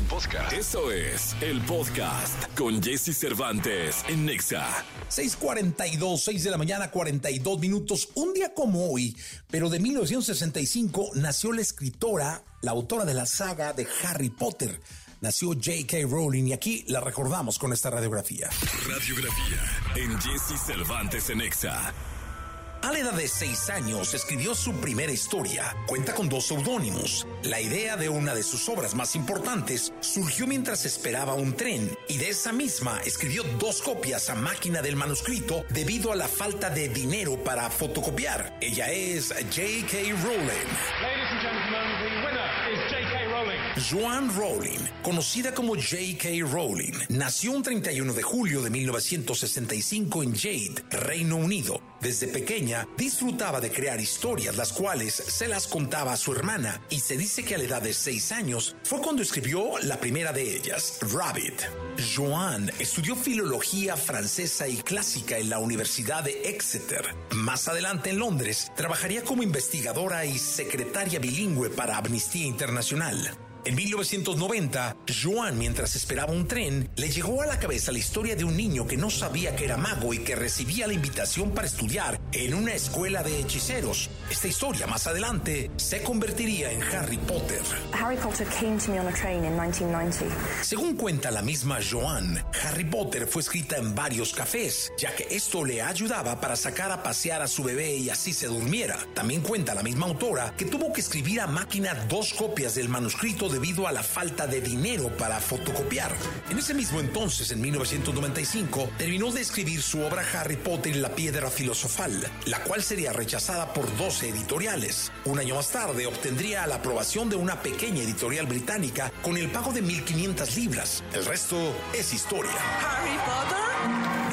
podcast. Podcast. Eso es el podcast con Jesse Cervantes en Nexa. 6:42, 6 de la mañana, 42 minutos. Un día como hoy, pero de 1965, nació la escritora, la autora de la saga de Harry Potter. Nació J.K. Rowling y aquí la recordamos con esta radiografía. Radiografía en Jesse Cervantes en Nexa. A la edad de seis años escribió su primera historia. Cuenta con dos seudónimos. La idea de una de sus obras más importantes surgió mientras esperaba un tren y de esa misma escribió dos copias a máquina del manuscrito debido a la falta de dinero para fotocopiar. Ella es J.K. Rowling. Joan Rowling, conocida como J.K. Rowling, nació un 31 de julio de 1965 en Jade, Reino Unido. Desde pequeña disfrutaba de crear historias, las cuales se las contaba a su hermana, y se dice que a la edad de 6 años fue cuando escribió la primera de ellas, Rabbit. Joan estudió filología francesa y clásica en la Universidad de Exeter. Más adelante en Londres, trabajaría como investigadora y secretaria bilingüe para Amnistía Internacional. En 1990, Joan, mientras esperaba un tren, le llegó a la cabeza la historia de un niño que no sabía que era mago y que recibía la invitación para estudiar en una escuela de hechiceros. Esta historia más adelante se convertiría en Harry Potter. Harry Potter came to me on a train in 1990. Según cuenta la misma Joan, Harry Potter fue escrita en varios cafés, ya que esto le ayudaba para sacar a pasear a su bebé y así se durmiera. También cuenta la misma autora que tuvo que escribir a máquina dos copias del manuscrito debido a la falta de dinero para fotocopiar. En ese mismo entonces, en 1995, terminó de escribir su obra Harry Potter y la piedra filosofal, la cual sería rechazada por 12 editoriales. Un año más tarde obtendría la aprobación de una pequeña editorial británica con el pago de 1.500 libras. El resto es historia. Harry Potter.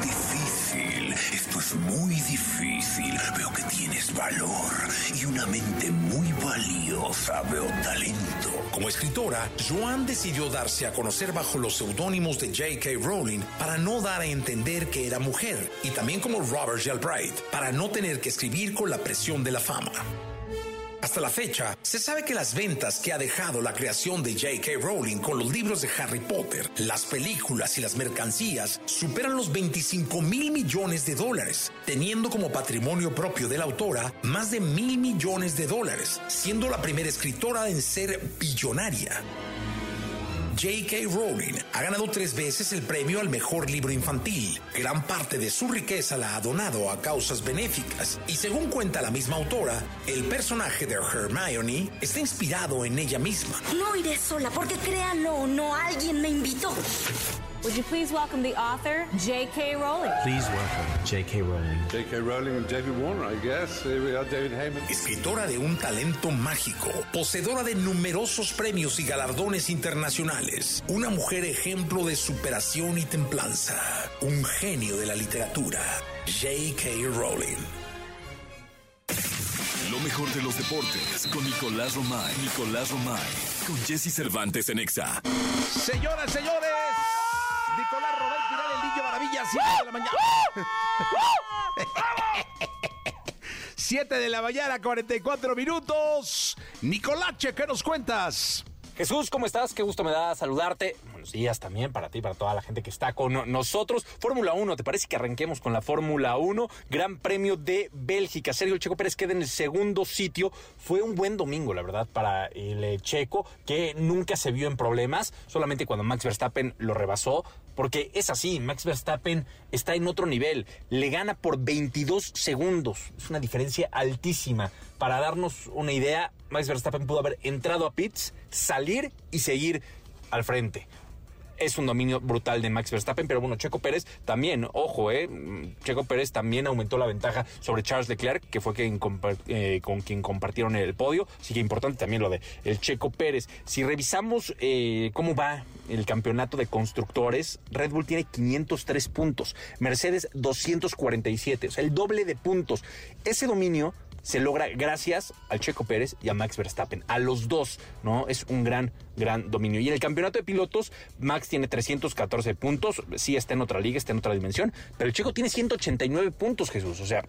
Difícil, esto es muy difícil. Veo que tienes valor y una mente muy valiosa. Veo talento. Como escritora, Joan decidió darse a conocer bajo los seudónimos de J.K. Rowling para no dar a entender que era mujer, y también como Robert Galbraith, para no tener que escribir con la presión de la fama. Hasta la fecha, se sabe que las ventas que ha dejado la creación de J.K. Rowling con los libros de Harry Potter, las películas y las mercancías superan los 25 mil millones de dólares, teniendo como patrimonio propio de la autora más de mil millones de dólares, siendo la primera escritora en ser billonaria. J.K. Rowling ha ganado tres veces el premio al mejor libro infantil. Gran parte de su riqueza la ha donado a causas benéficas. Y según cuenta la misma autora, el personaje de Hermione está inspirado en ella misma. No iré sola porque créanlo o no, alguien me invitó. Would you please welcome the author, J.K. Rowling? Please welcome J.K. Rowling. J.K. Rowling and David Warner, I guess. Here we are, David Heyman. Escritora de un talento mágico, poseedora de numerosos premios y galardones internacionales, una mujer ejemplo de superación y templanza, un genio de la literatura, J.K. Rowling. Lo mejor de los deportes con Nicolás Romay. Nicolás Romay. Con Jesse Cervantes en Nexa. Señoras, señores, Nicolás Robert Pilar, el niño maravilla, 7 de la mañana. 7 de la mañana, 44 minutos. Nicolache, ¿qué nos cuentas? Jesús, ¿cómo estás? Qué gusto me da saludarte. Buenos días también para ti, para toda la gente que está con nosotros. Fórmula 1, ¿te parece que arranquemos con la Fórmula 1? Gran Premio de Bélgica. Sergio Checo Pérez queda en el segundo sitio. Fue un buen domingo, la verdad, para el eh, Checo, que nunca se vio en problemas, solamente cuando Max Verstappen lo rebasó. Porque es así, Max Verstappen está en otro nivel. Le gana por 22 segundos. Es una diferencia altísima. Para darnos una idea, Max Verstappen pudo haber entrado a pits, salir y seguir al frente. Es un dominio brutal de Max Verstappen, pero bueno, Checo Pérez también, ojo, eh, Checo Pérez también aumentó la ventaja sobre Charles Leclerc, que fue quien eh, con quien compartieron el podio. Así que importante también lo de el Checo Pérez. Si revisamos eh, cómo va el campeonato de constructores, Red Bull tiene 503 puntos, Mercedes 247, o sea, el doble de puntos. Ese dominio se logra gracias al Checo Pérez y a Max Verstappen, a los dos, ¿no? Es un gran, gran dominio. Y en el campeonato de pilotos, Max tiene 314 puntos, sí está en otra liga, está en otra dimensión, pero el Checo tiene 189 puntos, Jesús, o sea,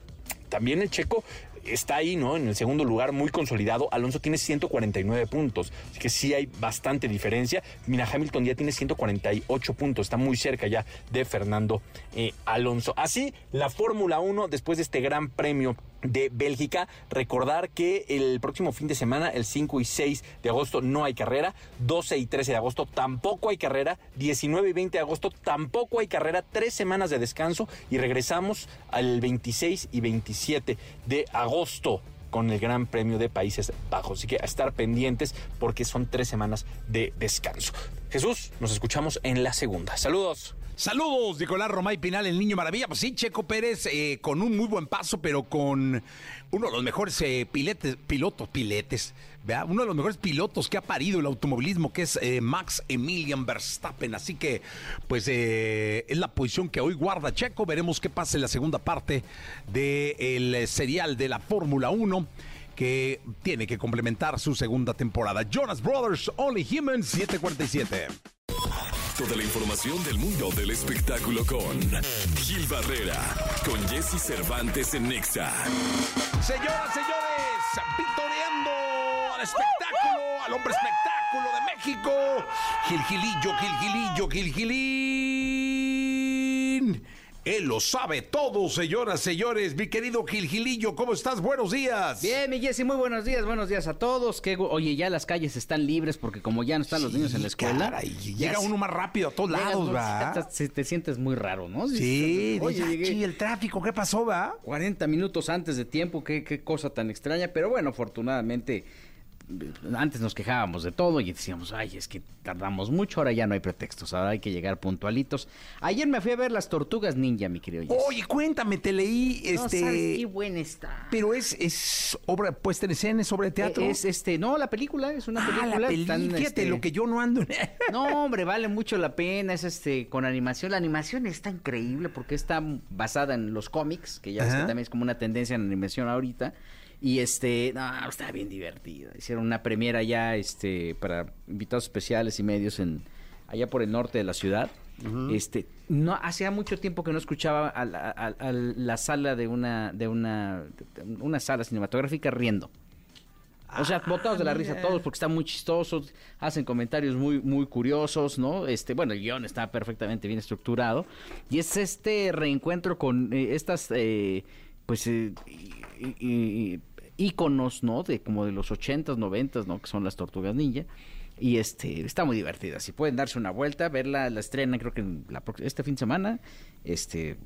también el Checo está ahí, ¿no? En el segundo lugar, muy consolidado. Alonso tiene 149 puntos, así que sí hay bastante diferencia. Mira, Hamilton ya tiene 148 puntos, está muy cerca ya de Fernando eh, Alonso. Así, la Fórmula 1, después de este gran premio de Bélgica. Recordar que el próximo fin de semana, el 5 y 6 de agosto, no hay carrera. 12 y 13 de agosto tampoco hay carrera. 19 y 20 de agosto tampoco hay carrera. Tres semanas de descanso y regresamos al 26 y 27 de agosto con el Gran Premio de Países Bajos. Así que a estar pendientes porque son tres semanas de descanso. Jesús, nos escuchamos en la segunda. Saludos. Saludos, Nicolás Romay Pinal, el niño maravilla. Pues sí, Checo Pérez eh, con un muy buen paso, pero con uno de los mejores eh, piletes, pilotos, piletes, ¿verdad? uno de los mejores pilotos que ha parido el automovilismo, que es eh, Max Emilian Verstappen. Así que, pues, eh, es la posición que hoy guarda Checo. Veremos qué pasa en la segunda parte del serial de la Fórmula 1 que tiene que complementar su segunda temporada. Jonas Brothers, Only Humans, 747. Toda la información del mundo del espectáculo con Gil Barrera, con Jesse Cervantes en Nexa. Señoras, señores, al espectáculo, al hombre espectáculo de México. Gil Gilillo, Gil Gilillo, Gil Gilín. Él lo sabe todo, señoras, señores. Mi querido Gil Gilillo, ¿cómo estás? Buenos días. Bien, mi Jessy, muy buenos días, buenos días a todos. Que, oye, ya las calles están libres porque como ya no están los niños en la escuela. Caray, llega uno más rápido a todos lados, va. Te, te, sientes muy raro, ¿no? Sí, oye, llegué, el tráfico, ¿qué pasó, va? 40 minutos antes de tiempo, qué, qué cosa tan extraña. Pero bueno, afortunadamente antes nos quejábamos de todo y decíamos, ay, es que tardamos mucho, ahora ya no hay pretextos, ahora hay que llegar puntualitos. Ayer me fui a ver las tortugas ninja, mi querido. Oye, cuéntame, te leí, no este... sabes qué buena está. Pero es, es obra puesta en escena, es obra de teatro. Es este, no, la película, es una película. Ah, la película, tan, fíjate, este... lo que yo no ando. No, hombre, vale mucho la pena, es este, con animación. La animación está increíble porque está basada en los cómics, que ya ves que también es como una tendencia en animación ahorita. Y este, no, está bien divertido. Hicieron una premiera ya este, para invitados especiales y medios en allá por el norte de la ciudad. Uh -huh. Este, no hacía mucho tiempo que no escuchaba a la, a, a la sala de una de una de una sala cinematográfica riendo. O sea, botados de la risa todos porque están muy chistosos, hacen comentarios muy muy curiosos, ¿no? Este, bueno, el guion está perfectamente bien estructurado y es este reencuentro con eh, estas eh, pues eh, y, y, íconos, ¿no? De como de los 80s, 90s, ¿no? Que son las Tortugas Ninja. Y este, está muy divertida. Si pueden darse una vuelta, verla, la estrena creo que la, este fin de semana, este,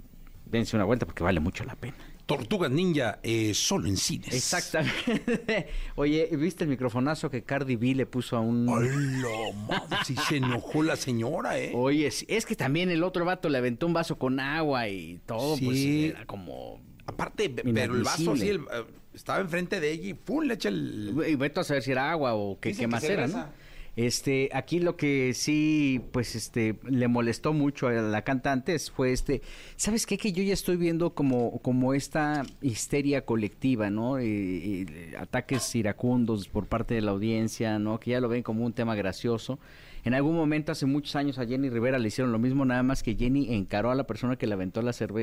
dense una vuelta porque vale mucho la pena. Tortugas Ninja eh, solo en cines. Exactamente. Oye, ¿viste el microfonazo que Cardi B le puso a un... ¡Hola, madre! Sí se enojó la señora, ¿eh? Oye, es que también el otro vato le aventó un vaso con agua y todo, sí. pues era como... Aparte, pero el vaso así, el, uh, estaba enfrente de ella y ¡pum! le echa el... Y vete a saber si era agua o qué, qué más era, ¿no? Este, aquí lo que sí, pues, este, le molestó mucho a la cantante fue este, ¿sabes qué? Que yo ya estoy viendo como, como esta histeria colectiva, ¿no? Y, y, ataques iracundos por parte de la audiencia, ¿no? Que ya lo ven como un tema gracioso. En algún momento, hace muchos años, a Jenny Rivera le hicieron lo mismo, nada más que Jenny encaró a la persona que le aventó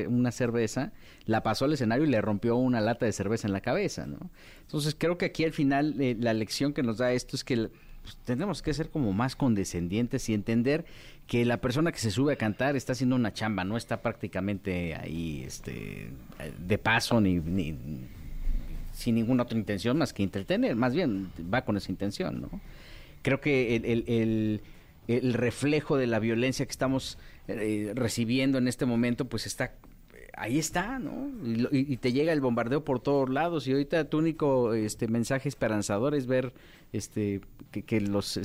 una cerveza, la pasó al escenario y le rompió una lata de cerveza en la cabeza, ¿no? Entonces, creo que aquí al final eh, la lección que nos da esto es que pues, tenemos que ser como más condescendientes y entender que la persona que se sube a cantar está haciendo una chamba, no está prácticamente ahí este, de paso ni, sin ninguna otra intención más que entretener, más bien va con esa intención, ¿no? Creo que el, el reflejo de la violencia que estamos eh, recibiendo en este momento, pues está ahí está, ¿no? Y, y, te llega el bombardeo por todos lados y ahorita tu único este mensaje esperanzador es ver este que, que los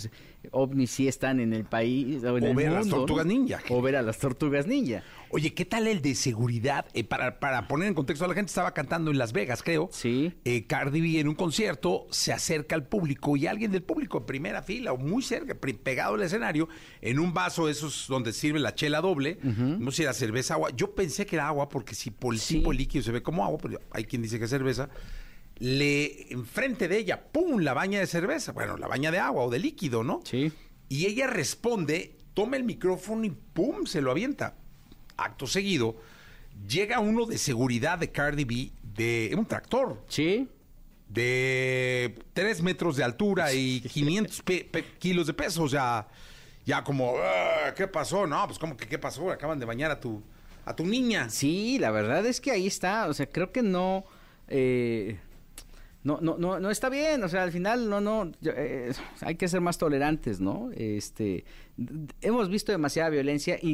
ovnis sí están en el país o en o el ver mundo, a las tortugas ¿no? ninja. O ver a las tortugas ninja. Oye, ¿qué tal el de seguridad? Eh, para, para poner en contexto, la gente estaba cantando en Las Vegas, creo. Sí. Eh, Cardi B en un concierto se acerca al público y alguien del público en primera fila o muy cerca, pegado al escenario, en un vaso esos donde sirve la chela doble, uh -huh. no sé si era cerveza, agua. Yo pensé que era agua porque si por el sí. tipo líquido se ve como agua, pero hay quien dice que es cerveza le enfrente de ella, ¡pum! la baña de cerveza, bueno, la baña de agua o de líquido, ¿no? Sí. Y ella responde, toma el micrófono y ¡pum! se lo avienta. Acto seguido, llega uno de seguridad de Cardi B, de un tractor. Sí. De 3 metros de altura y 500 pe- pe- kilos de peso. O sea, ya como, "Ah, ¿qué pasó? No, pues como que qué pasó? Acaban de bañar a tu, a tu niña. Sí, la verdad es que ahí está. O sea, creo que no. eh, no, no, no, no está bien. O sea, al final no, no. eh, hay que ser más tolerantes, ¿no? Este, hemos visto demasiada violencia y,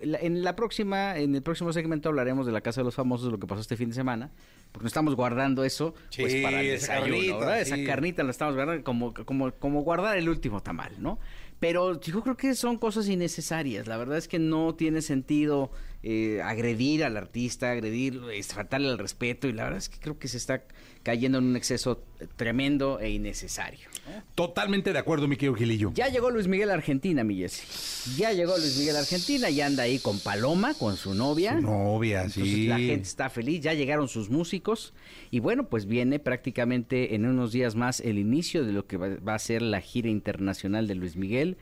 y la- en la próxima, en el próximo segmento hablaremos de la casa de los famosos, lo que pasó este fin de semana, porque nos estamos guardando eso, pues Sí, para el esa desayuno, carnita, ¿verdad? sí. Esa carnita la estamos guardando como, como, como guardar el último tamal, ¿no? Pero yo creo que son cosas innecesarias. La verdad es que no tiene sentido eh, agredir al artista, agredir, faltarle el respeto. Y la verdad es que creo que se está cayendo en un exceso tremendo e innecesario. Totalmente de acuerdo, mi querido Gilillo. Ya llegó Luis Miguel a Argentina, mi. Ya llegó Luis Miguel a Argentina y anda ahí con Paloma, con su novia. Su novia, Entonces sí. la gente está feliz, ya llegaron sus músicos y bueno, pues viene prácticamente en unos días más el inicio de lo que va a ser la gira internacional de Luis Miguel,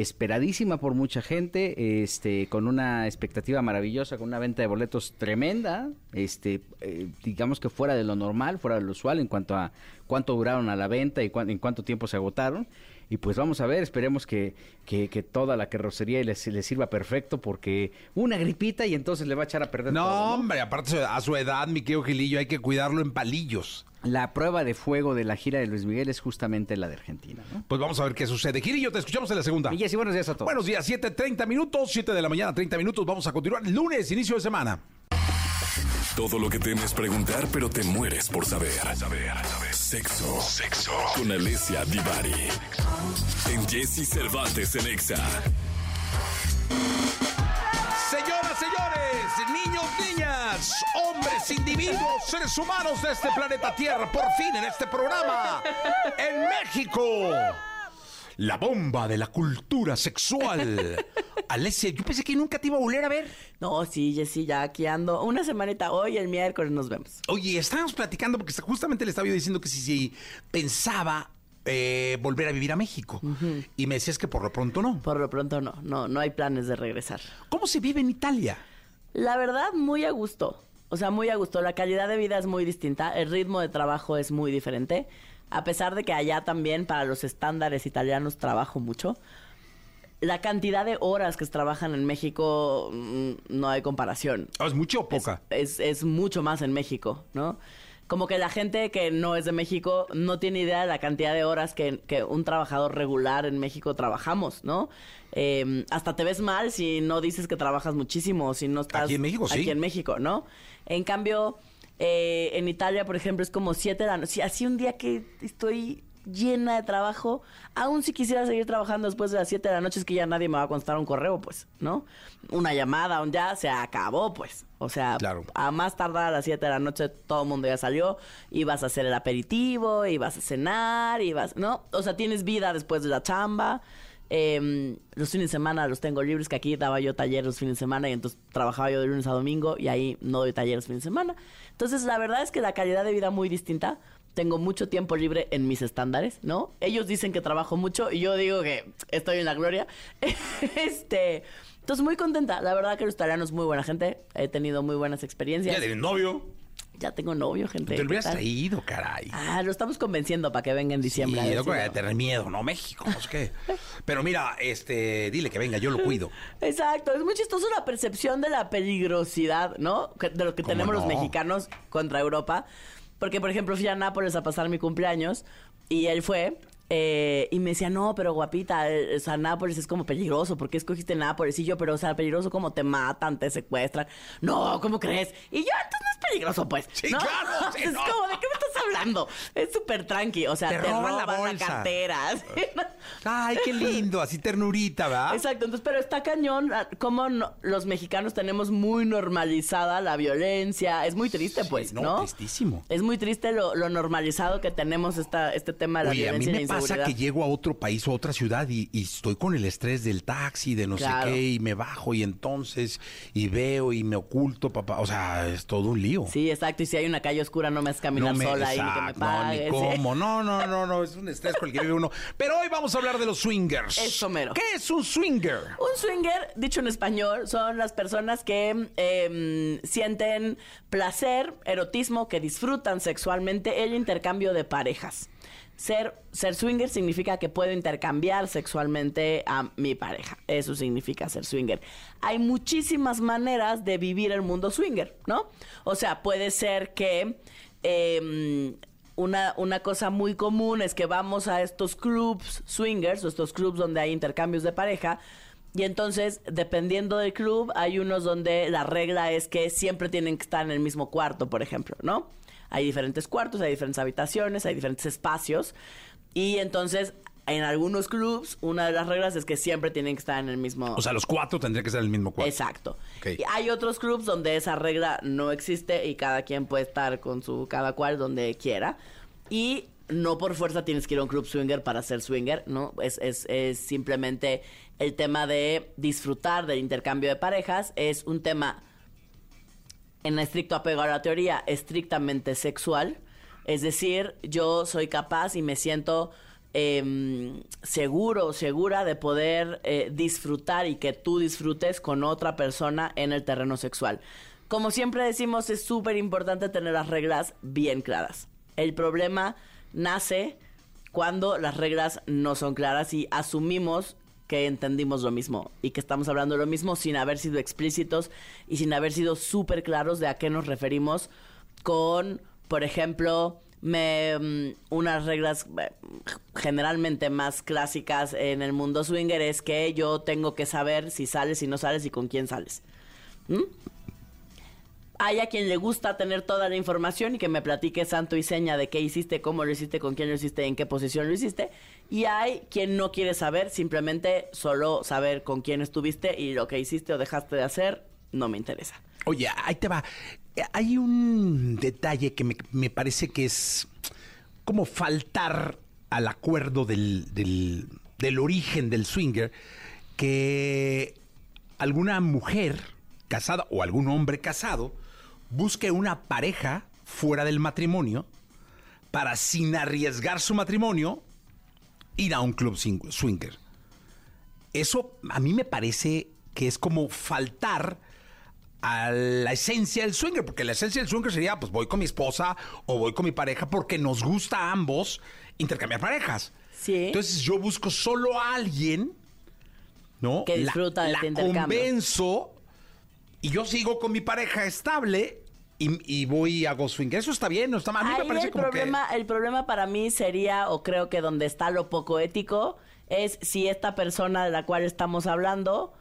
esperadísima por mucha gente, este, con una expectativa maravillosa, con una venta de boletos tremenda, este, eh, digamos que fuera de lo normal, fuera de lo usual en cuanto a cuánto duraron a la venta y cuán- en cuánto tiempo se agotaron. Y pues vamos a ver, esperemos que, que, que toda la carrocería les, les sirva perfecto porque una gripita y entonces le va a echar a perder No, todo, ¿no? hombre, aparte a su edad, mi querido Gilillo, hay que cuidarlo en palillos. La prueba de fuego de la gira de Luis Miguel es justamente la de Argentina, ¿no? Pues vamos a ver qué sucede. Gilillo, te escuchamos en la segunda. Y Jessy, buenos días a todos. Buenos días, 7.30 minutos, 7 de la mañana, 30 minutos. Vamos a continuar. Lunes, inicio de semana. Todo lo que temes preguntar, pero te mueres por saber. Saber, saber. Sexo. Sexo. Con Alessia Divari. En Jesse Cervantes en Exa. Señoras, señores, niños, niñas, hombres, individuos, seres humanos de este planeta Tierra, por fin en este programa, en México, la bomba de la cultura sexual. Alessia, yo pensé que nunca te iba a volver a ver. No, sí, Jessy, ya aquí ando. Una semanita hoy, el miércoles nos vemos. Oye, estábamos platicando porque justamente le estaba yo diciendo que si, si pensaba eh, volver a vivir a México. Y me decías que por lo pronto no. Por lo pronto no, no, no hay planes de regresar. ¿Cómo se vive en Italia? La verdad, muy a gusto. O sea, muy a gusto. La calidad de vida es muy distinta, el ritmo de trabajo es muy diferente. A pesar de que allá también, para los estándares italianos, trabajo mucho. La cantidad de horas que trabajan en México mm, no hay comparación. ¿Es mucho o poca? es, es mucho más en México, ¿no? Como que la gente que no es de México no tiene idea de la cantidad de horas que, que un trabajador regular en México trabajamos, ¿no? Eh, hasta te ves mal si no dices que trabajas muchísimo, si no estás... Aquí en México, sí. Aquí en México, ¿no? En cambio, eh, en Italia, por ejemplo, es como siete de la noche. Si así un día que estoy llena de trabajo, aún si quisiera seguir trabajando después de las 7 de la noche, es que ya nadie me va a contestar un correo, pues, ¿no? Una llamada, un ya se acabó, pues. O sea, a más tardar a las 7 de la noche todo el mundo ya salió, ibas a hacer el aperitivo, ibas a cenar, ibas, ¿no? O sea, tienes vida después de la chamba. Eh, los fines de semana los tengo libres, que aquí daba yo talleres los fines de semana y entonces trabajaba yo de lunes a domingo y ahí no doy talleres los fines de semana. Entonces, la verdad es que la calidad de vida muy distinta. Tengo mucho tiempo libre en mis estándares, ¿no? Ellos dicen que trabajo mucho y yo digo que estoy en la gloria. este, entonces muy contenta. La verdad que los italianos muy buena gente. He tenido muy buenas experiencias. ¿Ya tienes novio? Ya tengo novio, gente. Te lo hubieras traído, caray. Ah, lo estamos convenciendo para que venga en diciembre. Sí, decirlo. loco, de tener miedo, no México, no sé qué. Pero mira, este, dile que venga, yo lo cuido. Exacto, es muy chistoso la percepción de la peligrosidad, ¿no? Que- De lo que ¿Cómo tenemos los no? mexicanos contra Europa. Porque, por ejemplo, fui a Nápoles a pasar mi cumpleaños y él fue eh, y me decía, no, pero guapita, eh, o sea, Nápoles es como peligroso, ¿por qué escogiste Nápoles? Y yo, pero, o sea, peligroso como te matan, te secuestran. No, ¿cómo crees? Y yo, entonces no es peligroso, pues. Sí, ¿no? claro, sí, es no. como, ¿de qué me estás hablando? Es súper tranqui, o sea, Te te, roban roban, la la, bolsa. cartera. ¿sí? Ay, qué lindo, así ternurita, ¿verdad? Exacto, entonces, pero está cañón ah, cómo no- los mexicanos tenemos muy normalizada la violencia. Es muy triste, pues, no, ¿no? tristísimo. Es muy triste lo, lo normalizado que tenemos esta, este tema de la Oye, a mí violencia me la pasa que llego a otro país o a otra ciudad y, y estoy con el estrés del taxi, de no Claro. sé qué, y me bajo y entonces, y veo y me oculto, papá. O sea, es todo un lío. Sí, exacto. Y si hay una calle oscura, no me haces caminar No me- sola ahí ni que me Exacto, no, ni cómo. No, no, no, no, es un estrés con el que vive uno. Pero hoy vamos a hablar de los swingers. Eso mero. ¿Qué es un swinger? Un swinger, dicho en español, son las personas que eh, sienten placer, erotismo, que disfrutan sexualmente el intercambio de parejas. Ser, ser swinger significa que puedo intercambiar sexualmente a mi pareja. Eso significa ser swinger. Hay muchísimas maneras de vivir el mundo swinger, ¿no? O sea, puede ser que eh, una, una cosa muy común es que vamos a estos clubs swingers, o estos clubs donde hay intercambios de pareja, y entonces, dependiendo del club, hay unos donde la regla es que siempre tienen que estar en el mismo cuarto, por ejemplo, ¿no? Hay diferentes cuartos, hay diferentes habitaciones, hay diferentes espacios, y entonces... En algunos clubs, una de las reglas es que siempre tienen que estar en el mismo... O sea, los cuatro tendrían que estar en el mismo cuarto. Exacto. Y hay otros clubs donde esa regla no existe y cada quien puede estar con su cada cual donde quiera. Y no por fuerza tienes que ir a un club swinger para ser swinger, ¿no? Es, es, es simplemente el tema de disfrutar del intercambio de parejas. Es un tema, en estricto apego a la teoría, estrictamente sexual. Es decir, yo soy capaz y me siento eh, seguro, segura de poder eh, disfrutar y que tú disfrutes con otra persona en el terreno sexual. Como siempre decimos, es súper importante tener las reglas bien claras. El problema nace cuando las reglas no son claras y asumimos que entendimos lo mismo y que estamos hablando lo mismo sin haber sido explícitos y sin haber sido súper claros de a qué nos referimos con, por ejemplo, me, mm, unas reglas eh, generalmente más clásicas en el mundo swinger es que yo tengo que saber si sales, si no sales y con quién sales. ¿Mm? Hay a quien le gusta tener toda la información y que me platique santo y seña de qué hiciste, cómo lo hiciste, con quién lo hiciste, en qué posición lo hiciste. Y hay quien no quiere saber, simplemente solo saber con quién estuviste y lo que hiciste o dejaste de hacer no me interesa. Oye, ahí te va. Hay un detalle que me, me parece que es como faltar al acuerdo del, del- del origen del swinger, que alguna mujer casada o algún hombre casado busque una pareja fuera del matrimonio para, sin arriesgar su matrimonio, ir a un club swing- swinger. Eso a mí me parece que es como faltar a la esencia del swinger, porque la esencia del swinger sería, pues voy con mi esposa o voy con mi pareja porque nos gusta a ambos intercambiar parejas. Sí. Entonces yo busco solo a alguien, ¿no? Que La- disfruta de la, este intercambio. convenzo y yo sigo con mi pareja estable y, y voy y hago swinger. Eso está bien, no está mal. A mí me Ahí parece el como problema, el problema para mí sería, o creo que donde está lo poco ético, es si esta persona de la cual estamos hablando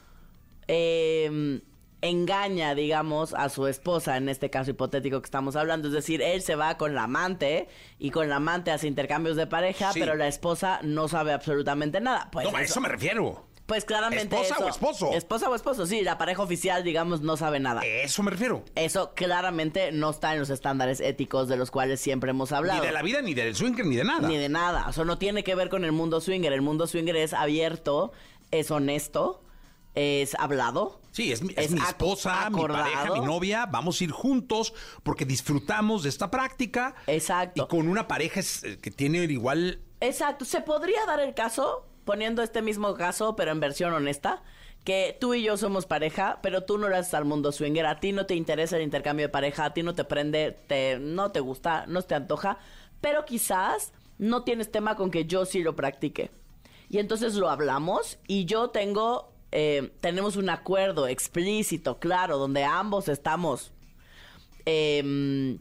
eh, engaña, digamos, a su esposa, en este caso hipotético que estamos hablando. Es decir, él se va con la amante y con la amante hace intercambios de pareja, Sí. pero la esposa no sabe absolutamente nada. Pues. No, a eso me refiero. Pues claramente ¿Esposa eso- o esposo? Esposa o esposo, sí, la pareja oficial, digamos, no sabe nada. Eso me refiero. Eso claramente no está en los estándares éticos de los cuales siempre hemos hablado. Ni de la vida, ni del swinger, ni de nada. Ni de nada. O sea, no tiene que ver con el mundo swinger. El mundo swinger es abierto, es honesto, es hablado. Sí, es, mi- es Es mi esposa, mi pareja, mi novia. Vamos a ir juntos porque disfrutamos de esta práctica. Exacto. Y con una pareja eh, que tiene igual. Exacto. Se podría dar el caso, poniendo este mismo caso, pero en versión honesta, que tú y yo somos pareja, pero tú no eres al mundo swinger. A ti no te interesa el intercambio de pareja, a ti no te prende, te, no te gusta, no te antoja, pero quizás no tienes tema con que yo sí lo practique. Y entonces lo hablamos y yo tengo, eh, tenemos un acuerdo explícito, claro, donde ambos estamos em,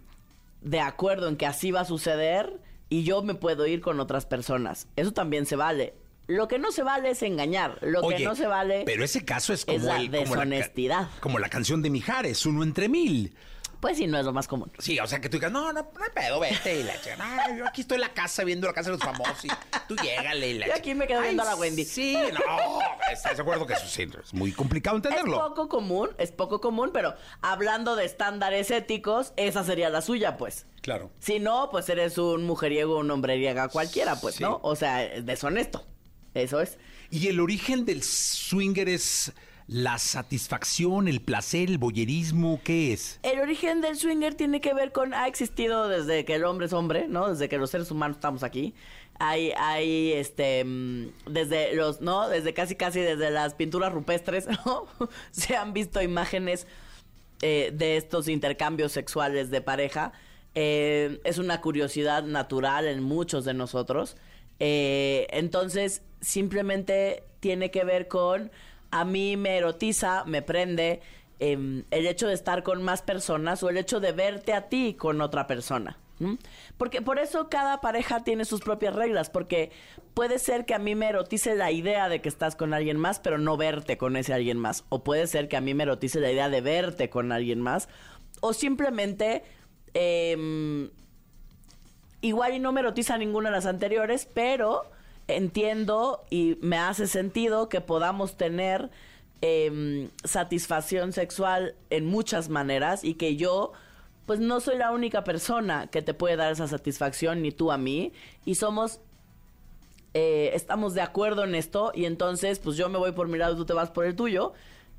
de acuerdo en que así va a suceder y yo me puedo ir con otras personas. Eso también se vale. Lo que no se vale es engañar. Lo Oye, que no se vale Pero ese caso es como, es la el- como, la, deshonestidad. como la canción de Mijares, uno entre mil. Pues sí, no es lo más común. Sí, o sea que tú digas, no, no, no hay pedo, vete. Y la chica, no, yo aquí estoy en la casa viendo la casa de los famosos y tú llégale. Y la Yo aquí me quedo viendo a la Wendy. Sí, no, estás de acuerdo que eso sí, es muy complicado Es entenderlo. poco común, es poco común, pero hablando de estándares éticos, esa sería la suya, pues. Claro. Si no, pues eres un mujeriego, un hombreriega cualquiera, pues, Sí. ¿no? O sea, es deshonesto. Eso es. Y el origen del swinger es la satisfacción, el placer, el boyerismo, ¿qué es? El origen del swinger tiene que ver con, ha existido desde que el hombre es hombre, ¿no? Desde que los seres humanos estamos aquí. Hay, hay, este, mm, desde los, ¿no? Desde casi, casi desde las pinturas rupestres, ¿no? Se han visto imágenes eh, de estos intercambios sexuales de pareja. Eh, es una curiosidad natural en muchos de nosotros. Eh, entonces, simplemente tiene que ver con a mí me erotiza, me prende em, el hecho de estar con más personas o el hecho de verte a ti con otra persona. Porque por eso cada pareja tiene sus propias reglas, porque puede ser que a mí me erotice la idea de que estás con alguien más, pero no verte con ese alguien más. O puede ser que a mí me erotice la idea de verte con alguien más. O simplemente, em, igual y no me erotiza ninguna de las anteriores, pero entiendo y me hace sentido que podamos tener em, satisfacción sexual en muchas maneras y que yo pues no soy la única persona que te puede dar esa satisfacción ni tú a mí y somos eh, estamos de acuerdo en esto y entonces pues yo me voy por mi lado y tú te vas por el tuyo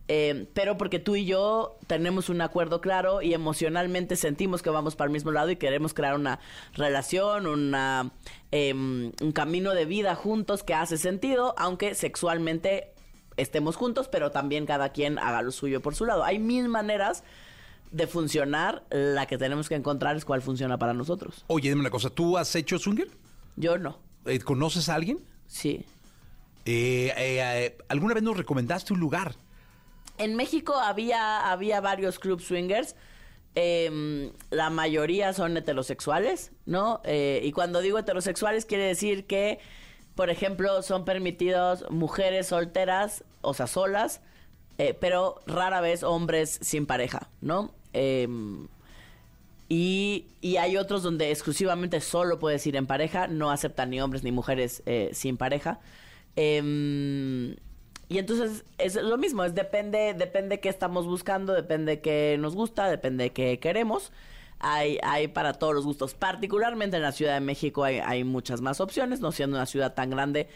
eh, pero porque tú y yo tenemos un acuerdo claro y emocionalmente sentimos que vamos para el mismo lado y queremos crear una relación, una, em, un camino de vida juntos que hace sentido, aunque sexualmente estemos juntos, pero también cada quien haga lo suyo por su lado. Hay mil maneras de funcionar, la que tenemos que encontrar es cuál funciona para nosotros. Oye, dime una cosa, ¿tú has hecho swinger? Yo no. Eh, ¿Conoces a alguien? Sí. Eh, ¿Alguna vez nos recomendaste un lugar? En México había, había varios club swingers. Em, la mayoría son heterosexuales, ¿no? Eh, y cuando digo heterosexuales quiere decir que, por ejemplo, son permitidos mujeres solteras, o sea, solas, eh, pero rara vez hombres sin pareja, ¿no? Em, y, y, hay otros donde exclusivamente solo puedes ir en pareja, no aceptan ni hombres ni mujeres eh, sin pareja. Eh, y entonces es lo mismo, es depende, depende qué estamos buscando, depende qué nos gusta, depende qué queremos. Hay, hay para todos los gustos. Particularmente en la Ciudad de México hay, hay muchas más opciones, no siendo una ciudad tan grande,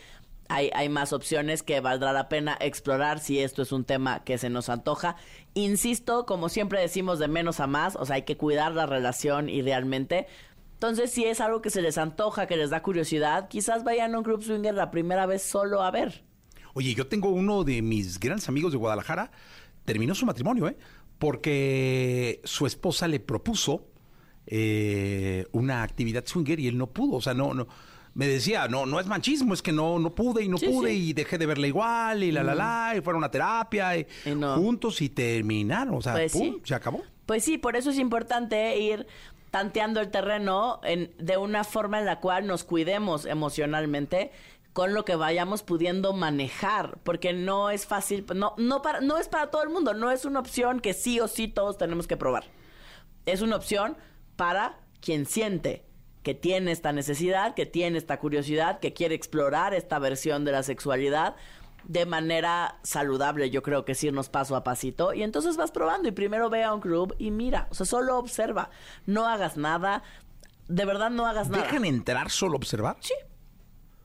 hay, hay más opciones que valdrá la pena explorar si esto es un tema que se nos antoja. Insisto, como siempre decimos, de menos a más, o sea, hay que cuidar la relación idealmente. Entonces, si es algo que se les antoja, que les da curiosidad, quizás vayan a un club swinger la primera vez solo a ver. Oye, yo tengo uno de mis grandes amigos de Guadalajara, terminó su matrimonio, ¿eh? Porque su esposa le propuso eh, una actividad swinger y él no pudo, o sea, no, no. Me decía, no, no es machismo, es que no, no pude y no pude y dejé de verla igual y la, la, la, y fueron a terapia y, juntos y terminaron, o sea, Pues pum, sí. se acabó. Pues sí, por eso es importante ir tanteando el terreno en, de una forma en la cual nos cuidemos emocionalmente con lo que vayamos pudiendo manejar, porque no es fácil, no, no, para, no es para todo el mundo, no es una opción que sí o sí todos tenemos que probar. Es una opción para quien siente que tiene esta necesidad, que tiene esta curiosidad, que quiere explorar esta versión de la sexualidad de manera saludable, yo creo que es irnos paso a pasito. Y entonces vas probando y primero ve a un club y mira, o sea, solo observa, no hagas nada, de verdad no hagas nada. ¿Dejan entrar solo observar? Sí.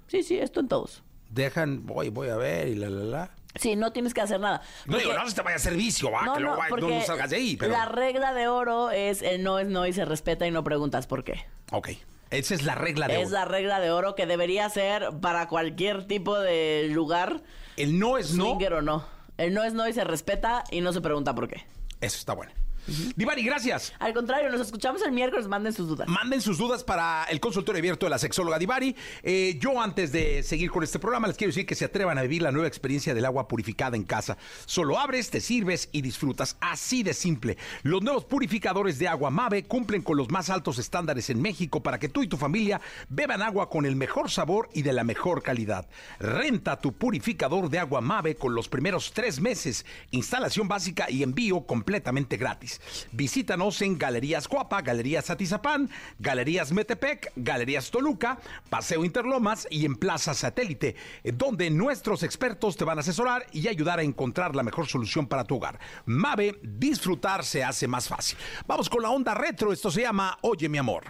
Sí, sí, esto en todos. Dejan, voy, voy a ver y la, la, la. Sí, no tienes que hacer nada. No digo, no se te vaya a hacer vicio, va, No, que no, no, no salgas de ahí, pero... La regla de oro es el no es no y se respeta y no preguntas por qué. Ok, esa es la regla de Es oro. la regla de oro que debería ser para cualquier tipo de lugar. El no es no. O no. El no es no y se respeta y no se pregunta por qué. Eso está bueno. Divari, gracias. Al contrario, nos escuchamos el miércoles, manden sus dudas. Manden sus dudas para el consultorio abierto de la sexóloga Divari. Eh, yo, antes de seguir con este programa, les quiero decir que se atrevan a vivir la nueva experiencia del agua purificada en casa. Solo abres, te sirves y disfrutas. Así de simple. Los nuevos purificadores de agua Mave cumplen con los más altos estándares en México para que tú y tu familia beban agua con el mejor sabor y de la mejor calidad. Renta tu purificador de agua Mave con los primeros tres meses. Instalación básica y envío completamente gratis. Visítanos en Galerías Guapa, Galerías Atizapán, Galerías Metepec, Galerías Toluca, Paseo Interlomas y en Plaza Satélite, donde nuestros expertos te van a asesorar y ayudar a encontrar la mejor solución para tu hogar. Mave, disfrutar se hace más fácil. Vamos con la onda retro, esto se llama Oye mi amor.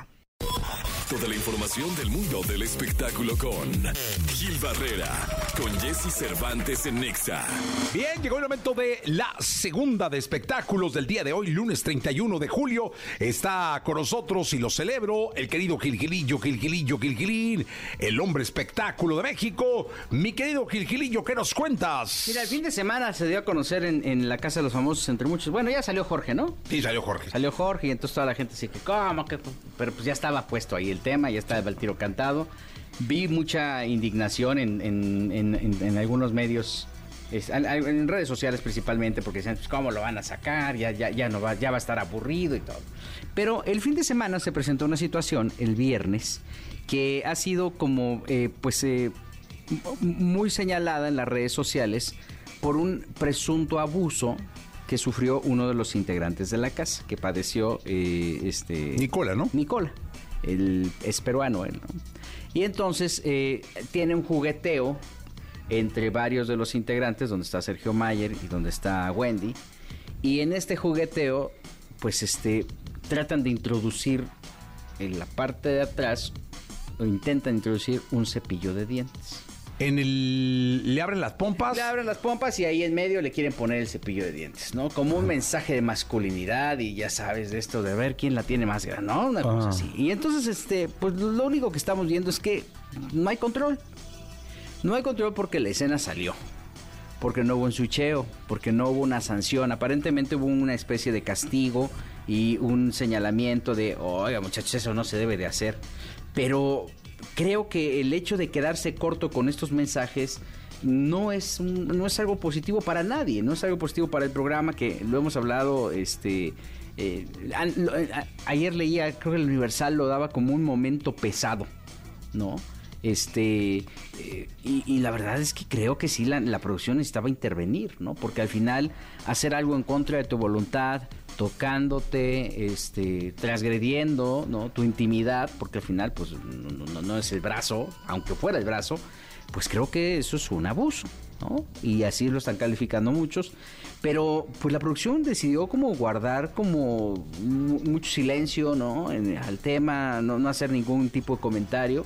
Toda la información del mundo del espectáculo con Gil Barrera, con Jesse Cervantes en Nexa. Bien, llegó el momento de la segunda de espectáculos del día de hoy, lunes 31 de julio. Está con nosotros y lo celebro el querido Gilgilillo, Gilgilillo, Gilgilín, el hombre espectáculo de México. Mi querido Gilgilillo, ¿qué nos cuentas? Mira, el fin de semana se dio a conocer en, en la Casa de los Famosos, entre muchos. Bueno, ya salió Jorge, ¿no? Sí, salió Jorge. Salió Jorge y entonces toda la gente se que, ¿cómo? que Pero pues ya estaba puesto ahí el tema, ya estaba el tiro cantado. Vi mucha indignación en, en, en, en algunos medios, en redes sociales principalmente, porque decían, pues, ¿cómo lo van a sacar? Ya, ya, ya, no va, ya va a estar aburrido y todo. Pero el fin de semana se presentó una situación, el viernes, que ha sido como, eh, pues, eh, muy señalada en las redes sociales por un presunto abuso que sufrió uno de los integrantes de la casa, que padeció eh, este Nicola, ¿no? Nicola, el es peruano él, ¿no? Y entonces eh, tiene un jugueteo entre varios de los integrantes, donde está Sergio Mayer y donde está Wendy. Y en este jugueteo, pues este, tratan de introducir en la parte de atrás, o intentan introducir un cepillo de dientes. En el. Le abren las pompas. Le abren las pompas y ahí en medio le quieren poner el cepillo de dientes, ¿no? Como un mensaje de masculinidad y ya sabes de esto de ver quién la tiene más grande, ¿no? Una cosa Ah. así. Y entonces, este, pues lo único que estamos viendo es que no hay control. No hay control porque la escena salió. Porque no hubo un switcheo, porque no hubo una sanción. Aparentemente hubo una especie de castigo y un señalamiento de, oiga muchachos, eso no se debe de hacer. Pero creo que el hecho de quedarse corto con estos mensajes no es no es algo positivo para nadie, no es algo positivo para el programa que lo hemos hablado este eh, eh, ayer leía, creo que el Universal lo daba como un momento pesado, ¿no? Este, eh, y, la verdad es que creo que sí, la, la producción necesitaba intervenir, ¿no? Porque al final hacer algo en contra de tu voluntad, tocándote, este, transgrediendo, ¿no? Tu intimidad, porque al final, pues, no, no- es el brazo, aunque fuera el brazo, pues creo que eso es un abuso, ¿no? Y así lo están calificando muchos. Pero pues la producción decidió como guardar como mu- mucho silencio, ¿no? En- al tema, no, no hacer ningún tipo de comentario.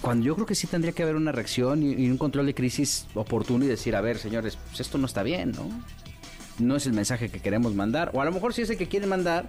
Cuando yo creo que sí tendría que haber una reacción y, y un control de crisis oportuno y decir, a ver, señores, pues esto no está bien, ¿no? No es el mensaje que queremos mandar. O a lo mejor sí es el que quieren mandar.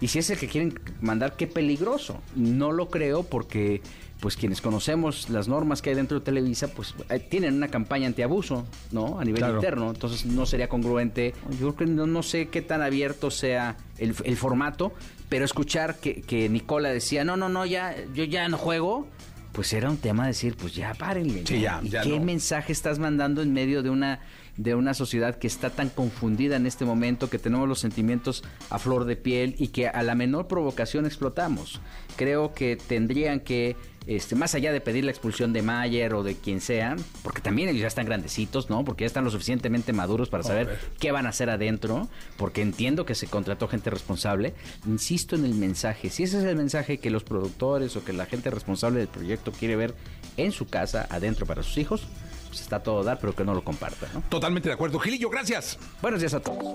Y si es el que quieren mandar, qué peligroso. No lo creo porque pues quienes conocemos las normas que hay dentro de Televisa, pues eh, tienen una campaña antiabuso, ¿no? A nivel Claro. interno. Entonces no sería congruente. Yo creo que no, no sé qué tan abierto sea el, el formato, pero escuchar que, que Nicola decía, no, no, no, ya, yo ya no juego, pues era un tema de decir, pues ya párenle. Sí, ya, ¿Y ya qué no. mensaje estás mandando en medio de una de una sociedad que está tan confundida en este momento, que tenemos los sentimientos a flor de piel y que a la menor provocación explotamos. Creo que tendrían que, este, más allá de pedir la expulsión de Mayer o de quien sea, porque también ellos ya están grandecitos, ¿no? Porque ya están lo suficientemente maduros para saber qué van a hacer adentro, porque entiendo que se contrató gente responsable. Insisto en el mensaje. Si ese es el mensaje que los productores o que la gente responsable del proyecto quiere ver en su casa, adentro para sus hijos, pues está a todo dar, pero que no lo comparta, ¿no? Totalmente de acuerdo. Gilillo, gracias. Buenos días a todos.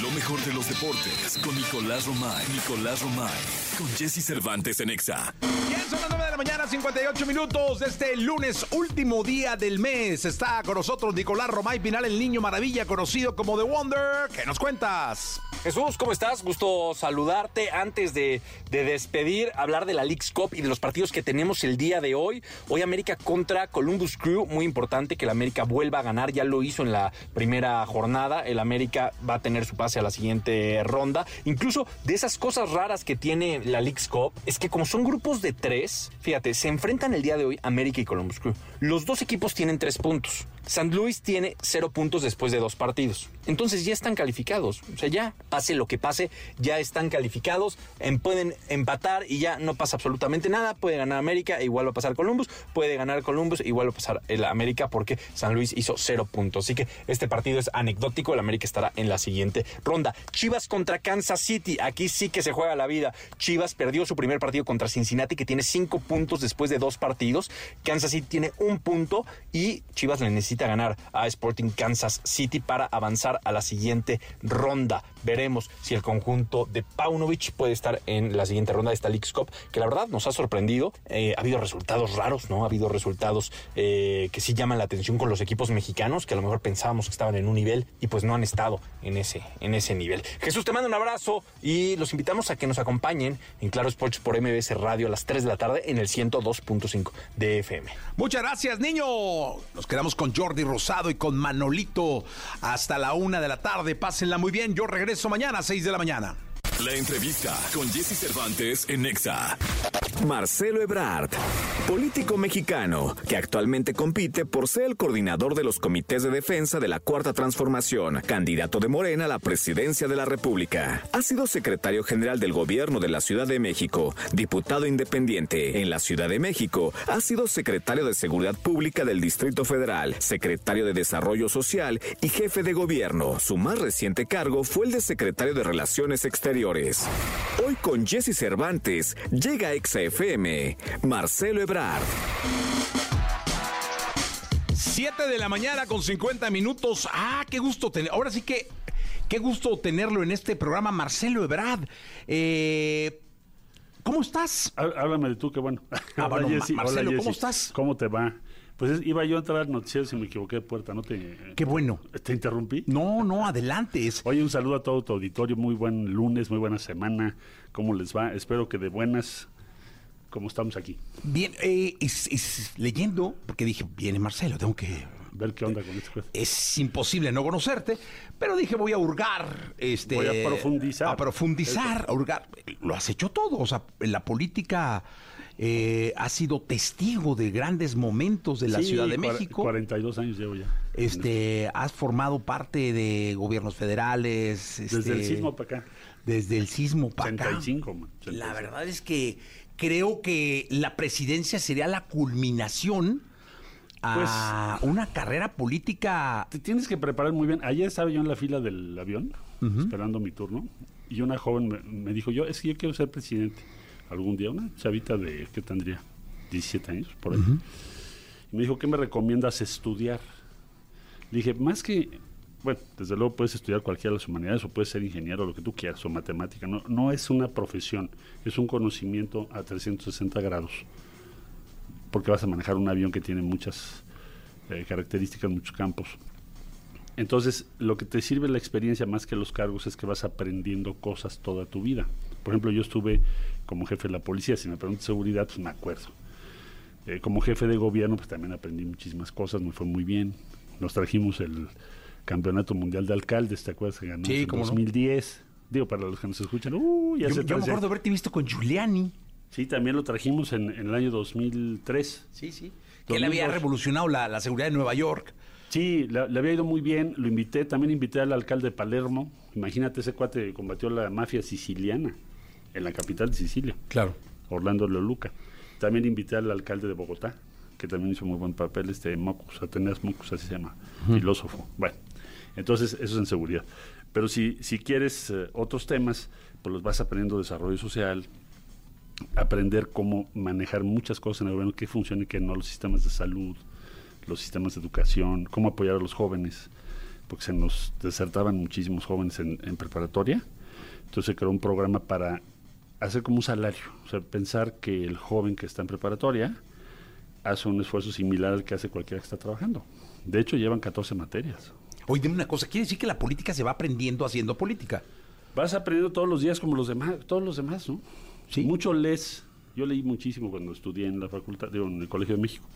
Lo mejor de los deportes con Nicolás Romay. Nicolás Romay. Con Jesse Cervantes en Exa. Bien, son las 9 de la mañana, 58 minutos de este lunes, último día del mes. Está con nosotros Nicolás Romay Pinal, el niño maravilla, conocido como The Wonder. ¿Qué nos cuentas? Jesús, ¿cómo estás? Gusto saludarte. Antes de, de despedir, hablar de la League's Cup y de los partidos que tenemos el día de hoy. Hoy América contra Columbus Crew. Muy importante que el América vuelva a ganar. Ya lo hizo en la primera jornada. El América va a tener su pase a la siguiente ronda. Incluso de esas cosas raras que tiene la League's Cup es que como son grupos de tres, fíjate, se enfrentan el día de hoy América y Columbus Crew. Los dos equipos tienen tres puntos. San Luis tiene cero puntos después de dos partidos. Entonces ya están calificados. O sea, ya pase lo que pase, ya están calificados. En- pueden empatar y ya no pasa absolutamente nada. Puede ganar América, igual va a pasar Columbus. Puede ganar Columbus, igual va a pasar el América porque San Luis hizo cero puntos. Así que este partido es anecdótico. El América estará en la siguiente ronda. Chivas contra Kansas City. Aquí sí que se juega la vida. Chivas perdió su primer partido contra Cincinnati, que tiene cinco puntos después de dos partidos. Kansas City tiene un punto y Chivas le necesita necesita ganar a Sporting Kansas City para avanzar a la siguiente ronda. Veremos si el conjunto de Paunovic puede estar en la siguiente ronda de esta League Cup, que la verdad nos ha sorprendido. Eh, ha habido resultados raros, ¿no? Ha habido resultados eh, que sí llaman la atención con los equipos mexicanos, que a lo mejor pensábamos que estaban en un nivel y pues no han estado en ese, en ese nivel. Jesús, te mando un abrazo y los invitamos a que nos acompañen en Claro Sports por MBS Radio a las 3 de la tarde en el 102.5 de FM. Muchas gracias, niño. Nos quedamos con Jordi Rosado y con Manolito hasta la una de la tarde. Pásenla muy bien. Yo regreso mañana a 6 de la mañana. La entrevista con Jesse Cervantes en Nexa. Marcelo Ebrard, político mexicano que actualmente compite por ser el coordinador de los comités de defensa de la Cuarta Transformación, candidato de Morena a la presidencia de la República. Ha sido secretario general del gobierno de la Ciudad de México, diputado independiente en la Ciudad de México, ha sido secretario de Seguridad Pública del Distrito Federal, secretario de Desarrollo Social y jefe de gobierno. Su más reciente cargo fue el de secretario de Relaciones Exteriores. Hoy con Jesse Cervantes llega XFM, Marcelo Ebrard. 7 de la mañana con 50 minutos. Ah, qué gusto tener. Ahora sí que, qué gusto tenerlo en este programa, Marcelo Ebrard. Eh, ¿Cómo estás? Háblame de tú, qué bueno. Ah, bueno, Hola, Marcelo, Hola, ¿cómo estás? ¿Cómo te va? Pues es- iba yo a entrar al noticiero si me equivoqué de puerta, ¿no te...? Qué bueno. ¿Te interrumpí? No, no, adelante. Oye, un saludo a todo tu auditorio, muy buen lunes, muy buena semana. ¿Cómo les va? Espero que de buenas, como estamos aquí. Bien, eh, es- es leyendo, porque dije, viene Marcelo, tengo que Ver qué onda con esto. es imposible no conocerte, pero dije voy a hurgar, este, Voy a profundizar. a profundizar, a hurgar. Lo has hecho todo, o sea, en la política eh, has sido testigo de grandes momentos de la Sí, Ciudad de México. 42 años llevo ya. Este, has formado parte de gobiernos federales. Desde este, el sismo para acá. Desde el sismo para acá. 85, man, La 85. verdad es que creo que la presidencia sería la culminación a una carrera política. Te tienes que preparar muy bien. Ayer estaba yo en la fila del avión, esperando mi turno, y una joven me, me dijo, yo, es que yo quiero ser presidente algún día, una chavita de, ¿qué tendría? 17 años, por ahí. Y me dijo, ¿qué me recomiendas estudiar? Le dije, más que, bueno, desde luego puedes estudiar cualquiera de las humanidades o puedes ser ingeniero, lo que tú quieras, o matemática. No, no es una profesión, es un conocimiento a 360 grados. Porque vas a manejar un avión que tiene muchas eh, características, muchos campos. Entonces, lo que te sirve la experiencia más que los cargos es que vas aprendiendo cosas toda tu vida. Por ejemplo, yo estuve como jefe de la policía, si me preguntas seguridad, pues me acuerdo. Eh, como jefe de gobierno, pues también aprendí muchísimas cosas, me fue muy bien. Nos trajimos el Campeonato Mundial de Alcaldes, ¿te acuerdas que ganó Sí, en cómo no. 2010? Digo, para los que nos escuchan, uh, ya Yo, se yo me acuerdo haberte visto con Giuliani. Sí, también lo trajimos en, en el año 2003. Sí, sí. Que él había 2002. revolucionado la, la seguridad de Nueva York. Sí, le, le había ido muy bien, lo invité, también invité al alcalde de Palermo. Imagínate, ese cuate combatió la mafia siciliana en la capital de Sicilia. Claro. Orlando Leoluca. También invité al alcalde de Bogotá, que también hizo muy buen papel, este Mocus, Ateneas Mocus, así se llama, filósofo. Bueno, entonces eso es en seguridad. Pero si, si quieres eh, otros temas, pues los vas aprendiendo desarrollo social, aprender cómo manejar muchas cosas en el gobierno, qué funciona y qué no, los sistemas de salud, los sistemas de educación, cómo apoyar a los jóvenes, porque se nos desertaban muchísimos jóvenes en, en preparatoria. Entonces se creó un programa para hacer como un salario, o sea, pensar que el joven que está en preparatoria hace un esfuerzo similar al que hace cualquiera que está trabajando. De hecho, llevan 14 materias. Oye, dime una cosa, quiere decir que la política se va aprendiendo haciendo política. Vas aprendiendo todos los días como los demás, todos los demás, ¿no? Sí. Mucho lees. Yo leí muchísimo cuando estudié en la facultad, digo, en el Colegio de México.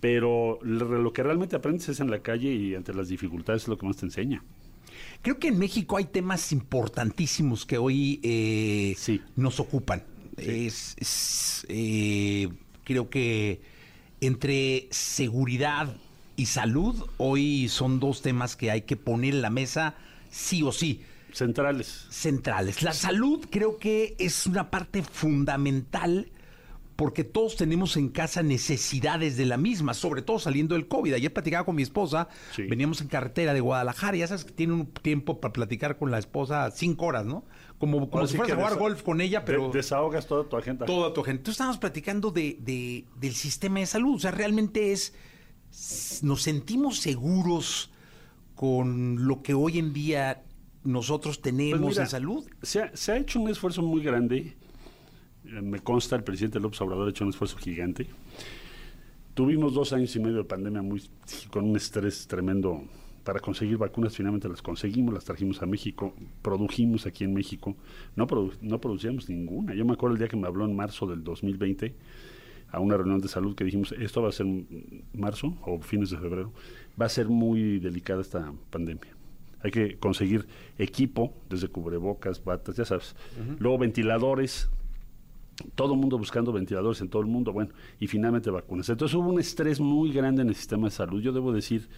Pero lo que realmente aprendes es en la calle y ante las dificultades es lo que más te enseña. Creo que en México hay temas importantísimos que hoy eh, nos ocupan. Es, es, eh, creo que entre seguridad y salud hoy son dos temas que hay que poner en la mesa sí o sí. Centrales. Centrales. La salud creo que es una parte fundamental porque todos tenemos en casa necesidades de la misma, sobre todo saliendo del COVID. Ayer platicaba con mi esposa, veníamos en carretera de Guadalajara, ya sabes que tiene un tiempo para platicar con la esposa cinco horas, ¿no? Como, como si fueras a jugar golf con ella, pero... de- desahogas toda tu agenda. Toda tu gente. Entonces estábamos platicando de, de- del sistema de salud, o sea, realmente es nos sentimos seguros con lo que hoy en día nosotros tenemos Pues mira, en salud. Se ha, se ha hecho un esfuerzo muy grande. Eh, Me consta, el presidente López Obrador ha hecho un esfuerzo gigante. Tuvimos dos años y medio de pandemia muy, con un estrés tremendo para conseguir vacunas. Finalmente las conseguimos, las trajimos a México, produjimos aquí en México. No, produ- no producíamos ninguna. Yo me acuerdo el día que me habló en marzo del 2020 a una reunión de salud que dijimos, esto va a ser marzo o fines de febrero, va a ser muy delicada esta pandemia. Hay que conseguir equipo, desde cubrebocas, batas, ya sabes. Luego ventiladores, todo el mundo buscando ventiladores en todo el mundo, bueno, y finalmente vacunas. Entonces hubo un estrés muy grande en el sistema de salud. Yo debo decir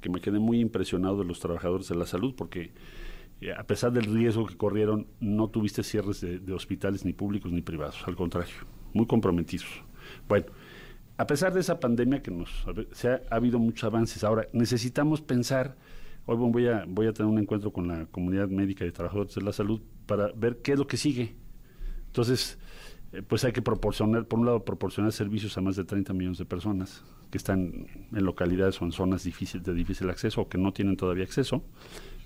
que me quedé muy impresionado de los trabajadores de la salud porque eh, a pesar del riesgo que corrieron, no tuviste cierres de, de hospitales ni públicos ni privados, al contrario, muy comprometidos. Bueno, a pesar de esa pandemia que nos se ha, ha habido muchos avances. Ahora necesitamos pensar. Hoy voy a tener un encuentro con la comunidad médica y trabajadores de la salud para ver qué es lo que sigue. Entonces, eh, pues hay que proporcionar, por un lado, proporcionar servicios a más de 30 millones de personas que están en localidades o en zonas difícil, de difícil acceso o que no tienen todavía acceso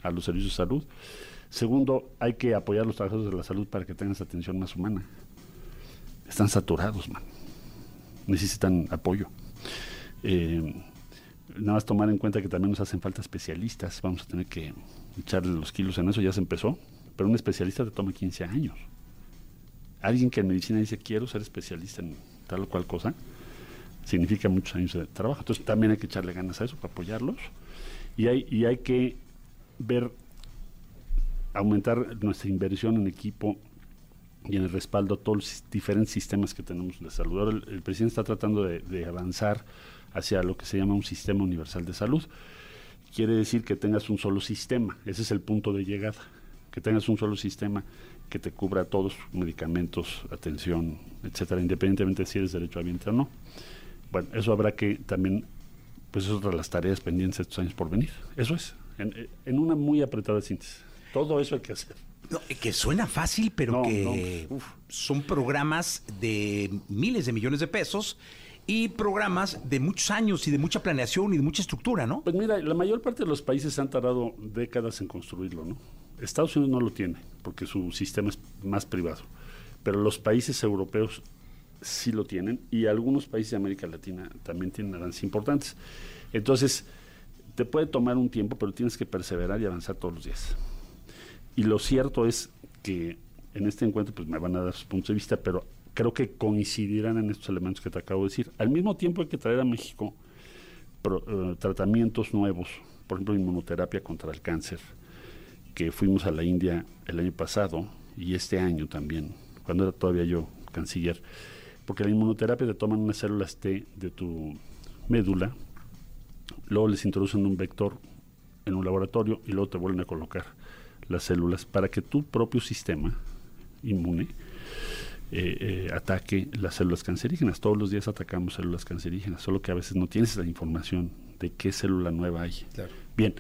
a los servicios de salud. Segundo, hay que apoyar a los trabajadores de la salud para que tengan esa atención más humana. Están saturados, man. Necesitan apoyo. Eh, nada más tomar en cuenta que también nos hacen falta especialistas. Vamos a tener que echarle los kilos en eso, ya se empezó. Pero un especialista te toma 15 años. Alguien que en medicina dice quiero ser especialista en tal o cual cosa, significa muchos años de trabajo. Entonces también hay que echarle ganas a eso para apoyarlos. Y hay, y hay que ver, aumentar nuestra inversión en equipo y en el respaldo a todos los diferentes sistemas que tenemos de salud. Ahora el, el presidente está tratando de, de avanzar hacia lo que se llama un sistema universal de salud. Quiere decir que tengas un solo sistema, ese es el punto de llegada, que tengas un solo sistema que te cubra todos, medicamentos, atención, etcétera, independientemente si eres derecho habiente o no. Bueno, eso habrá que también, pues es otra de las tareas pendientes estos años por venir. Eso es, en, en una muy apretada síntesis. Todo eso hay que hacer. No, que suena fácil, pero No, que son programas de miles de millones de pesos y programas de muchos años y de mucha planeación y de mucha estructura, ¿no? Pues mira, la mayor parte de los países han tardado décadas en construirlo, ¿no? Estados Unidos no lo tiene, porque su sistema es más privado. Pero los países europeos sí lo tienen y algunos países de América Latina también tienen avances importantes. Entonces, te puede tomar un tiempo, pero tienes que perseverar y avanzar todos los días. Y lo cierto es que en este encuentro pues me van a dar sus puntos de vista, pero creo que coincidirán en estos elementos que te acabo de decir. Al mismo tiempo hay que traer a México pro, uh, tratamientos nuevos, por ejemplo, inmunoterapia contra el cáncer, que fuimos a la India el año pasado y este año también, cuando era todavía yo canciller, porque la inmunoterapia te toman unas células T de tu médula, luego les introducen un vector en un laboratorio y luego te vuelven a colocar las células para que tu propio sistema inmune eh, eh, ataque las células cancerígenas. Todos los días atacamos células cancerígenas, solo que a veces no tienes la información de qué célula nueva hay. Claro. Bien,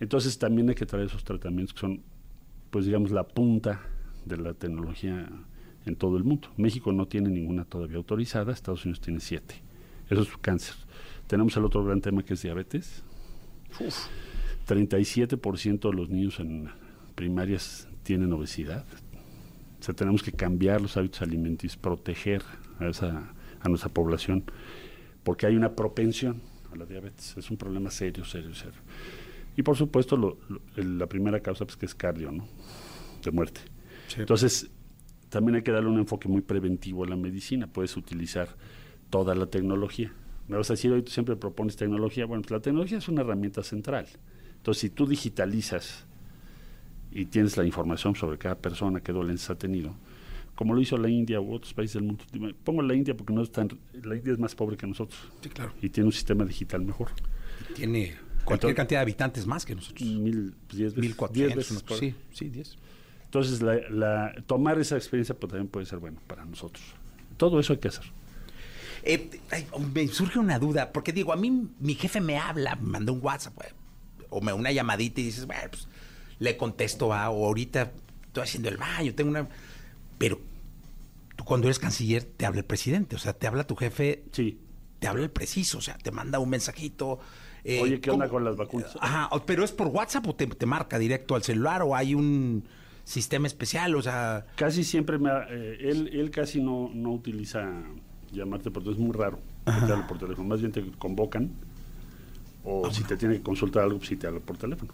entonces también hay que traer esos tratamientos que son, pues digamos, la punta de la tecnología en todo el mundo. México no tiene ninguna todavía autorizada, Estados Unidos tiene siete. Eso es cáncer. Tenemos el otro gran tema que es diabetes. Uf. 37% de los niños en primarias tienen obesidad. O sea, tenemos que cambiar los hábitos alimenticios, proteger a, esa, a nuestra población, porque hay una propensión a la diabetes. Es un problema serio, serio, serio. Y por supuesto, lo, lo, la primera causa pues, que es cardio, ¿no? De muerte. Sí. Entonces, también hay que darle un enfoque muy preventivo a la medicina. Puedes utilizar toda la tecnología. Me vas a decir, hoy tú siempre propones tecnología. Bueno, pues la tecnología es una herramienta central. Entonces, si tú digitalizas y tienes la información sobre cada persona, qué dolencias ha tenido, como lo hizo la India u otros países del mundo. Pongo la India porque no es tan, la India es más pobre que nosotros. Sí, claro. Y tiene un sistema digital mejor. Y tiene cualquier Entonces, cantidad de habitantes más que nosotros. Mil, pues, diez veces. Mil cuatrocientos. Veces no, sí, sí, diez. Entonces, la, la, tomar esa experiencia pues, también puede ser bueno para nosotros. Todo eso hay que hacer. Eh, ay, me surge una duda, porque digo, a mí mi jefe me habla, me manda un WhatsApp, pues, o me una llamadita y dices, bueno, pues le contesto a, o ahorita estoy haciendo el baño, tengo una... Pero tú cuando eres canciller te habla el presidente, o sea, te habla tu jefe sí. te habla el preciso, o sea, te manda un mensajito. eh, Oye, ¿qué onda con las vacunas? Ajá, o- pero es por WhatsApp o te, te marca directo al celular o hay un sistema especial, o sea... Casi siempre me ha- eh, él, él casi no, no utiliza llamarte por teléfono, es muy raro que te hable por teléfono. Más bien te convocan o si te tiene que consultar algo, pues sí te habla por teléfono.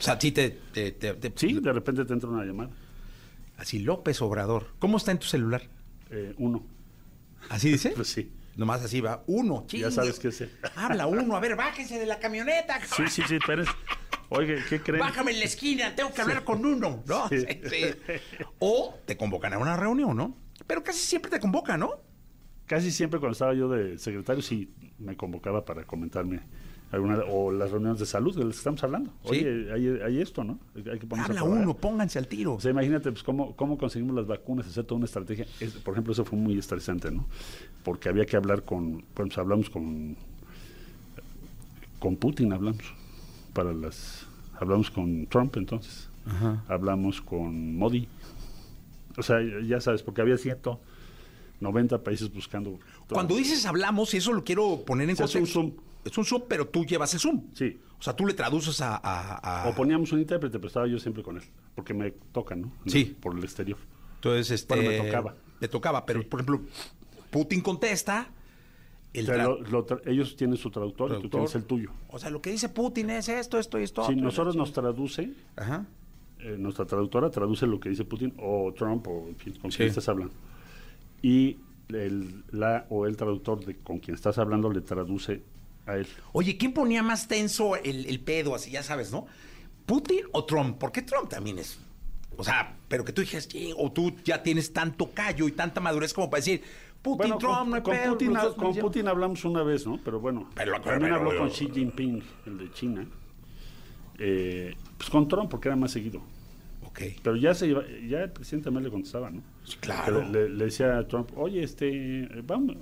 O sea, sí te, te- te- te- Sí, de repente te entra una llamada. Así, López Obrador. ¿Cómo está en tu celular? Eh, uno. ¿Así dice? Pues sí. Nomás así va, uno. Ya chingue. sabes qué es. él. Habla uno, a ver, bájese de la camioneta. Sí, sí, sí, Pérez. Oye, ¿qué creen? Bájame en la esquina, tengo que hablar con uno, ¿no? Sí. Sí, sí. O te convocan a una reunión, ¿no? Pero casi siempre te convocan, ¿no? Casi siempre cuando estaba yo de secretario, sí me convocaba para comentarme alguna o las reuniones de salud de las que estamos hablando. Sí. Oye, hay, hay esto, ¿no? Hay que ponerse a Habla uno, pónganse al tiro. O sea, imagínate pues, cómo, cómo conseguimos las vacunas, hacer toda una estrategia. Es- por ejemplo, eso fue muy estresante, ¿no? Porque había que hablar con, pues hablamos con, con Putin, hablamos, para las, hablamos con Trump entonces, hablamos con Modi. O sea, ya sabes, porque había 190 países buscando. Cuando dices hablamos, y eso lo quiero poner en hace un contexto. Es un Zoom, pero tú llevas el Zoom. Sí. O sea, tú le traduces a... a- a- O poníamos un intérprete, pero estaba yo siempre con él, porque me toca, ¿no? Sí. Por el exterior. Entonces, este... Bueno, me tocaba. Le tocaba, pero, por ejemplo, Putin contesta... El O sea, tra- lo- lo tra- ellos tienen su traductor, y tú tienes el tuyo. O sea, lo que dice Putin es esto, esto y esto. Si otro. nosotros nos traduce, Ajá. eh, nuestra traductora traduce lo que dice Putin o Trump o en fin, con Sí. quien estás hablando. Y el, la o el traductor de con quien estás hablando le traduce a él. Oye, ¿quién ponía más tenso el, el pedo, así, ya sabes, no? ¿Putin o Trump? Porque Trump también es... O sea, pero que tú dijeras, o tú ya tienes tanto callo y tanta madurez como para decir, Putin, Bueno, Trump, con, no hay con pedo, Putin, con nos lleva". Putin hablamos una vez, ¿no? Pero bueno, Pero- también pero- habló con Xi Jinping, el de China. Eh, pues con Trump, porque era más seguido. Ok. Pero ya se iba- ya el presidente también le contestaba, ¿no? claro. Le- le decía a Trump, oye, este, eh, vamos,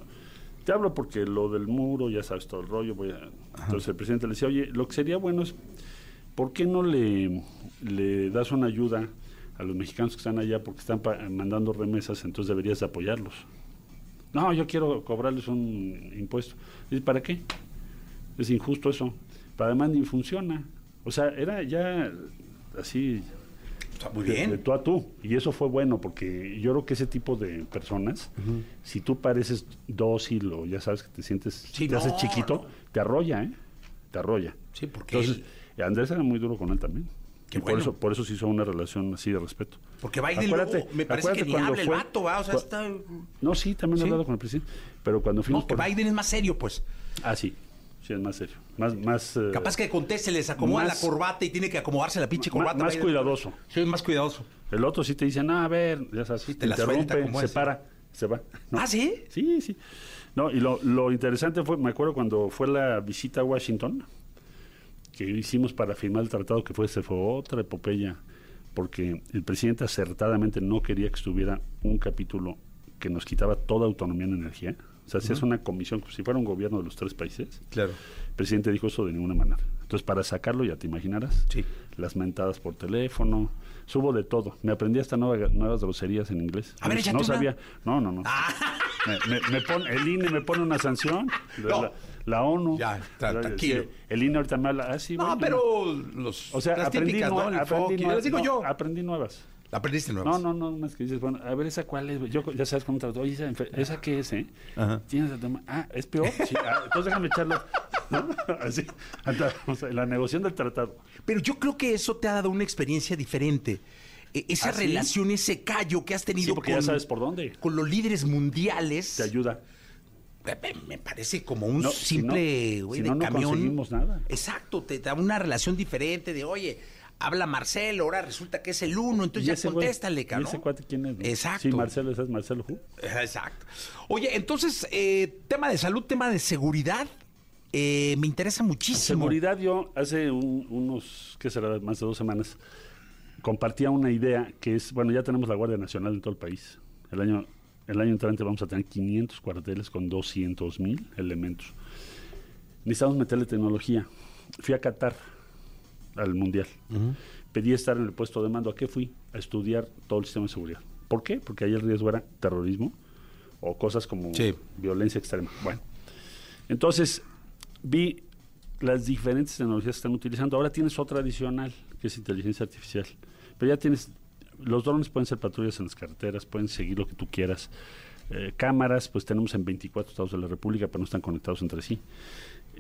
te hablo porque lo del muro, ya sabes todo el rollo, voy a... Entonces el presidente le decía, oye, lo que sería bueno es, ¿por qué no le, le das una ayuda a los mexicanos que están allá porque están mandando remesas, entonces deberías de apoyarlos? No, yo quiero cobrarles un impuesto. Dice, ¿para qué? Es injusto eso. Pero además ni funciona. O sea, era ya así muy de- bien. De, tú a tú. Y eso fue bueno porque yo creo que ese tipo de personas, si tú pareces dócil o ya sabes que te sientes, Sí, te haces no, chiquito, te arrolla, ¿eh? Te arrolla. Sí, porque Entonces, Andrés era muy duro con él también. Qué y por bueno. eso, por eso se hizo una relación así de respeto. Porque Biden Acuérdate- luego, me parece que ni habla el vato, ¿va? O sea, está... No, sí, también he ¿Sí? hablado con el presidente. Pero cuando fuimos No, que por... Biden es más serio, pues. Ah, sí. Sí, es más serio. Más, más, eh, Capaz que conteste, les acomoda más- la corbata y tiene que acomodarse la pinche corbata. más cuidadoso. Sí, más cuidadoso. El otro sí te dice, no, a ver, ya sabes, te te la interrumpe, se es. para, se va. ¿no? ¿Ah, sí? Sí, sí. No, y lo, lo interesante fue, me acuerdo cuando fue la visita a Washington, que hicimos para firmar el tratado, que fue, se fue otra epopeya, porque el presidente acertadamente no quería que estuviera un capítulo que nos quitaba toda autonomía en energía. O sea, si es una comisión, si fuera un gobierno de los tres países. Claro. El presidente dijo eso de ninguna manera. Entonces, para sacarlo, ya te imaginarás, las mentadas por teléfono, subo de todo. Me aprendí hasta nueva- nuevas groserías en inglés. A ver, no, no sabía. No, no, no. Me, me- me pone- el INE me pone una sanción. No. La, la ONU. Ya, tra- La- tranquilo. sí, El INE ahorita me habla. Ah, sí, No, bueno. pero los, O sea, las aprendí, típicas, aprendí y nuevas. Nuevas. Aprendiste nuevas. No, no, no, más que dices, bueno, a ver, ¿esa cuál es? Yo, ya sabes cómo trato. Oye, ¿esa, ¿esa qué es, eh? Ajá. ¿Tienes el tema? Ah, ¿es peor? Sí, ah, entonces déjame echarlo. ¿No? Así, anda, o sea, la negociación del tratado. Pero yo creo que eso te ha dado una experiencia diferente. E- esa ¿Ah, sí? relación, ese callo que has tenido Sí, porque con, ya sabes por dónde. con los líderes mundiales. Te ayuda. Me, parece como un No, si simple no- si de no, no camión. conseguimos nada. Exacto, te da una relación diferente de, oye, habla Marcelo, ahora resulta que es el uno, entonces ¿Y ya contéstale, ¿Y cabrón. ese cuate quién es? no? Exacto. Sí, Marcelo, ese es Marcelo Hu. Exacto. Oye, entonces, eh, tema de salud, tema de seguridad, eh, me interesa muchísimo. Seguridad, yo hace un- unos, ¿qué será? Más de dos semanas, compartía una idea que es, bueno, ya tenemos la Guardia Nacional en todo el país. El año, el año entrante vamos a tener 500 cuarteles con 200 mil elementos. Necesitamos meterle tecnología. Fui a Qatar al Mundial. Pedí estar en el puesto de mando. ¿A qué fui? A estudiar todo el sistema de seguridad. ¿Por qué? Porque ahí el riesgo era terrorismo o cosas como Sí. violencia extrema. Bueno, Entonces, vi las diferentes tecnologías que están utilizando. Ahora tienes otra adicional, que es inteligencia artificial. Pero ya tienes, los drones pueden ser patrullas en las carreteras, pueden seguir lo que tú quieras. Eh, cámaras, pues tenemos en 24 estados de la República, pero no están conectados entre sí.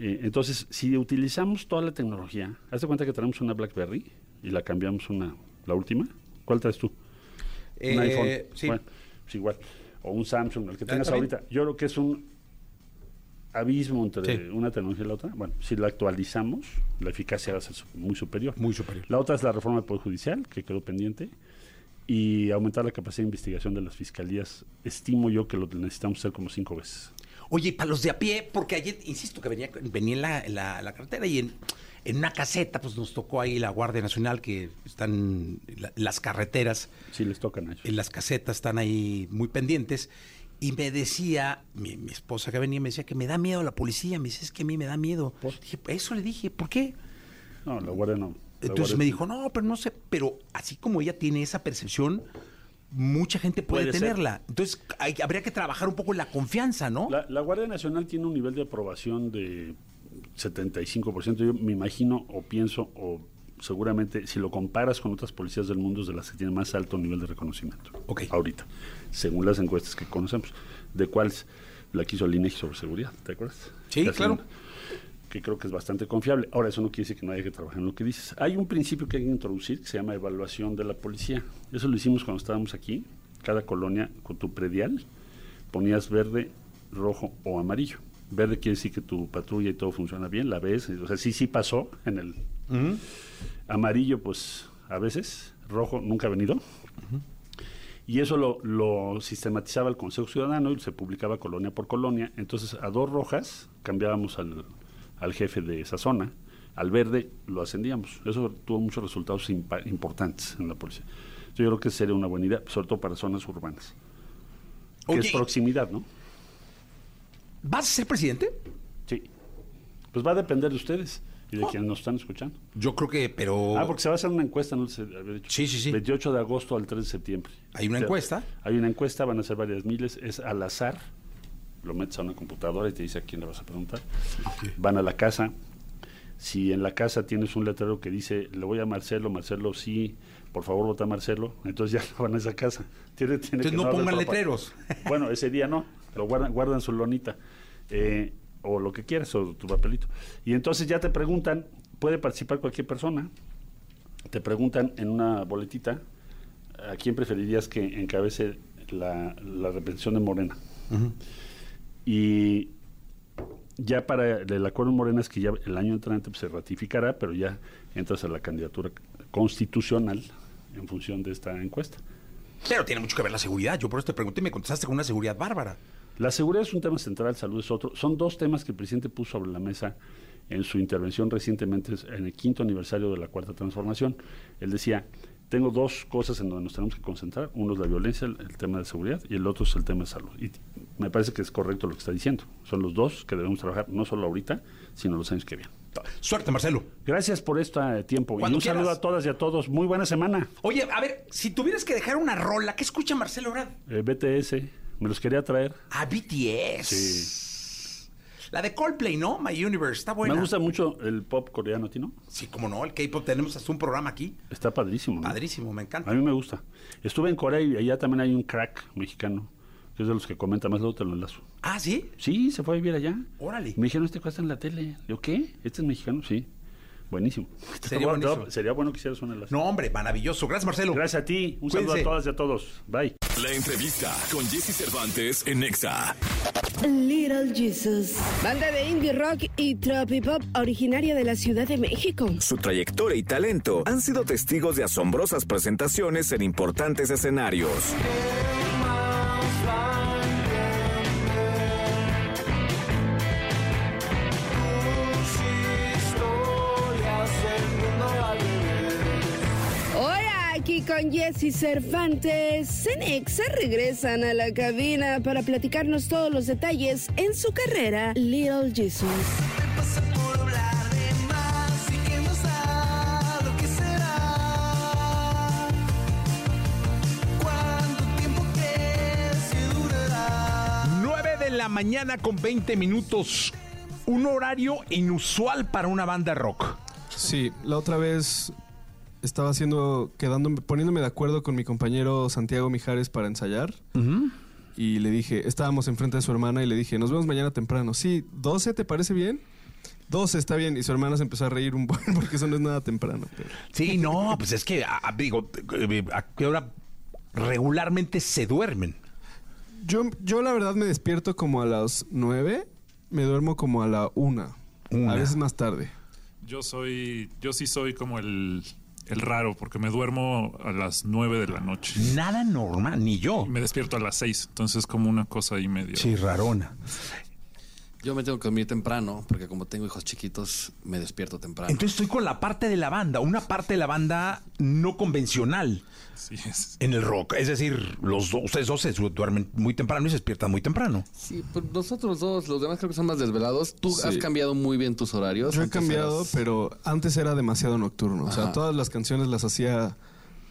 Eh, entonces, si utilizamos toda la tecnología, hazte cuenta que tenemos una BlackBerry y la cambiamos una, la última. ¿Cuál traes tú? un Eh, iPhone. sí. Bueno, pues igual. O un Samsung, el que Ah, tengas también. ahorita. Yo creo que es un abismo entre Sí. una tecnología y la otra. Bueno, si la actualizamos, la eficacia va a ser muy superior. Muy superior. La otra es la reforma del Poder Judicial, que quedó pendiente, y aumentar la capacidad de investigación de las fiscalías. Estimo yo que lo necesitamos hacer como cinco veces. Oye, para los de a pie, porque ayer, insisto, que venía, venía en la, en la- la carretera y en, en una caseta, pues nos tocó ahí la Guardia Nacional, que están la- las carreteras. Sí, les tocan a ellos. En las casetas están ahí muy pendientes. Y me decía, mi, mi esposa que venía, me decía que me da miedo la policía. Me dice, es que a mí me da miedo. Dije, eso le dije, ¿por qué? No, la Guardia no. La Entonces Guardia me dijo, no, pero no sé, pero así como ella tiene esa percepción, mucha gente puede, Puede ser. tenerla. Entonces hay- habría que trabajar un poco la confianza, ¿no? La, la Guardia Nacional tiene un nivel de aprobación de 75%. Yo me imagino o pienso o seguramente si lo comparas con otras policías del mundo es de las que tienen más alto nivel de reconocimiento. Ok. Ahorita, según las encuestas que conocemos, de cuáles la quiso el INEGI sobre seguridad, ¿te acuerdas? Sí, Que claro. Que creo que es bastante confiable. Ahora, eso no quiere decir que no haya que trabajar en lo que dices. Hay un principio que hay que introducir que se llama evaluación de la policía. Eso lo hicimos cuando estábamos aquí. Cada colonia con tu predial ponías verde, rojo o amarillo. Verde quiere decir que tu patrulla y todo funciona bien, la ves, o sea, sí, sí pasó en el amarillo, pues a veces, rojo nunca ha venido. Y eso lo, lo sistematizaba el Consejo Ciudadano y se publicaba colonia por colonia. Entonces, a dos rojas cambiábamos al, al jefe de esa zona, al verde lo ascendíamos. Eso tuvo muchos resultados importantes en la policía. Yo creo que sería una buena idea, sobre todo para zonas urbanas. Que Oye, es proximidad, ¿no? ¿Vas a ser presidente? Sí. Pues va a depender de ustedes y de quienes nos están escuchando. Yo creo que, pero... Ah, porque se va a hacer una encuesta, no. Sí, sí, sí. 28 de agosto al 3 de septiembre. ¿Hay una O sea, encuesta? Hay una encuesta, van a ser varias miles, es al azar. Lo metes a una computadora y te dice a quién le vas a preguntar. Van a la casa. Si en la casa tienes un letrero que dice, le voy a Marcelo, Marcelo, sí, por favor vota a Marcelo, entonces ya van a esa casa. Tiene, tiene Entonces que no pongan letreros. Bueno, ese día no, lo guardan, guardan su lonita. eh, o lo que quieras, o tu papelito. Y entonces ya te preguntan, puede participar cualquier persona, te preguntan en una boletita a quién preferirías que encabece la, la representación de Morena. Y ya para el acuerdo en Morena es que ya el año entrante pues, se ratificará, pero ya entras a la candidatura constitucional en función de esta encuesta. Pero tiene mucho que ver la seguridad. Yo por eso te pregunté y me contestaste con una seguridad bárbara. La seguridad es un tema central, salud es otro. Son dos temas que el presidente puso sobre la mesa en su intervención recientemente en el quinto aniversario de la cuarta transformación. Él decía, tengo dos cosas en donde nos tenemos que concentrar. Uno es la violencia, el, el tema de seguridad, y el otro es el tema de salud. Y me parece que es correcto lo que está diciendo. Son los dos que debemos trabajar, no solo ahorita, sino los años que vienen. Suerte, Marcelo. Gracias por este tiempo. y un saludo a todas y a todos. Muy buena semana. Oye, a ver, si tuvieras que dejar una rola, ¿qué escucha Marcelo Ebrard? Eh, BTS, me los quería traer. A BTS. Sí. La de Coldplay, ¿no? My Universe, está buena. Me gusta mucho el pop coreano, ¿a ti no? Sí, como no, el K-pop tenemos hasta un programa aquí. Está padrísimo. ¿no? Padrísimo, me encanta. A mí me gusta. Estuve en Corea y allá también hay un crack mexicano, que es de los que comenta más, luego te lo enlazo. Ah, ¿sí? Sí, se fue a vivir allá. Órale. Me dijeron, este cuesta en la tele. Yo, ¿qué? ¿Este es mexicano? Sí. Buenísimo. Sería Bueno, buenísimo. Sería bueno que hicieras un enlace. No, hombre, maravilloso. Gracias, Marcelo. Gracias a ti. Un saludo a todas y a todos. Bye. La entrevista con Jesse Cervantes en Nexa. Little Jesus. Banda de indie rock y tropipop originaria de la Ciudad de México. Su trayectoria y talento han sido testigos de asombrosas presentaciones en importantes escenarios. Con Jesse Cervantes. Cenexa regresan a la cabina para platicarnos todos los detalles en su carrera Little Jesus. Nueve de la mañana con 20 minutos. un horario inusual para una banda rock. Sí, la otra vez estaba haciendo, quedándome, poniéndome de acuerdo con mi compañero Santiago Mijares para ensayar. Y le dije, estábamos enfrente de su hermana y le dije, nos vemos mañana temprano. Sí, 12, ¿te parece bien? 12 está bien. Y su hermana se empezó a reír un buen porque eso no es nada temprano. pero- Sí, no, pues es que, digo, eh, ¿a qué hora regularmente se duermen? Yo, yo la verdad me despierto como a las 9, me duermo como a la 1. Una. A veces más tarde. Yo soy, yo sí soy como el, el raro, porque me duermo a las 9 de la noche. Nada normal, ni yo. Me despierto a las 6, entonces como una cosa ahí medio. Sí, rarona. Yo me tengo que dormir temprano, porque como tengo hijos chiquitos, me despierto temprano. Entonces estoy con la parte de la banda, una parte de la banda no convencional Sí, es. en el rock. Es decir, los dos, ustedes dos se duermen muy temprano y se despiertan muy temprano. Sí, pues nosotros dos, los demás creo que son más desvelados. Tú Sí. has cambiado muy bien tus horarios. Yo he cambiado, eras- pero antes era demasiado nocturno. O sea, todas las canciones las hacía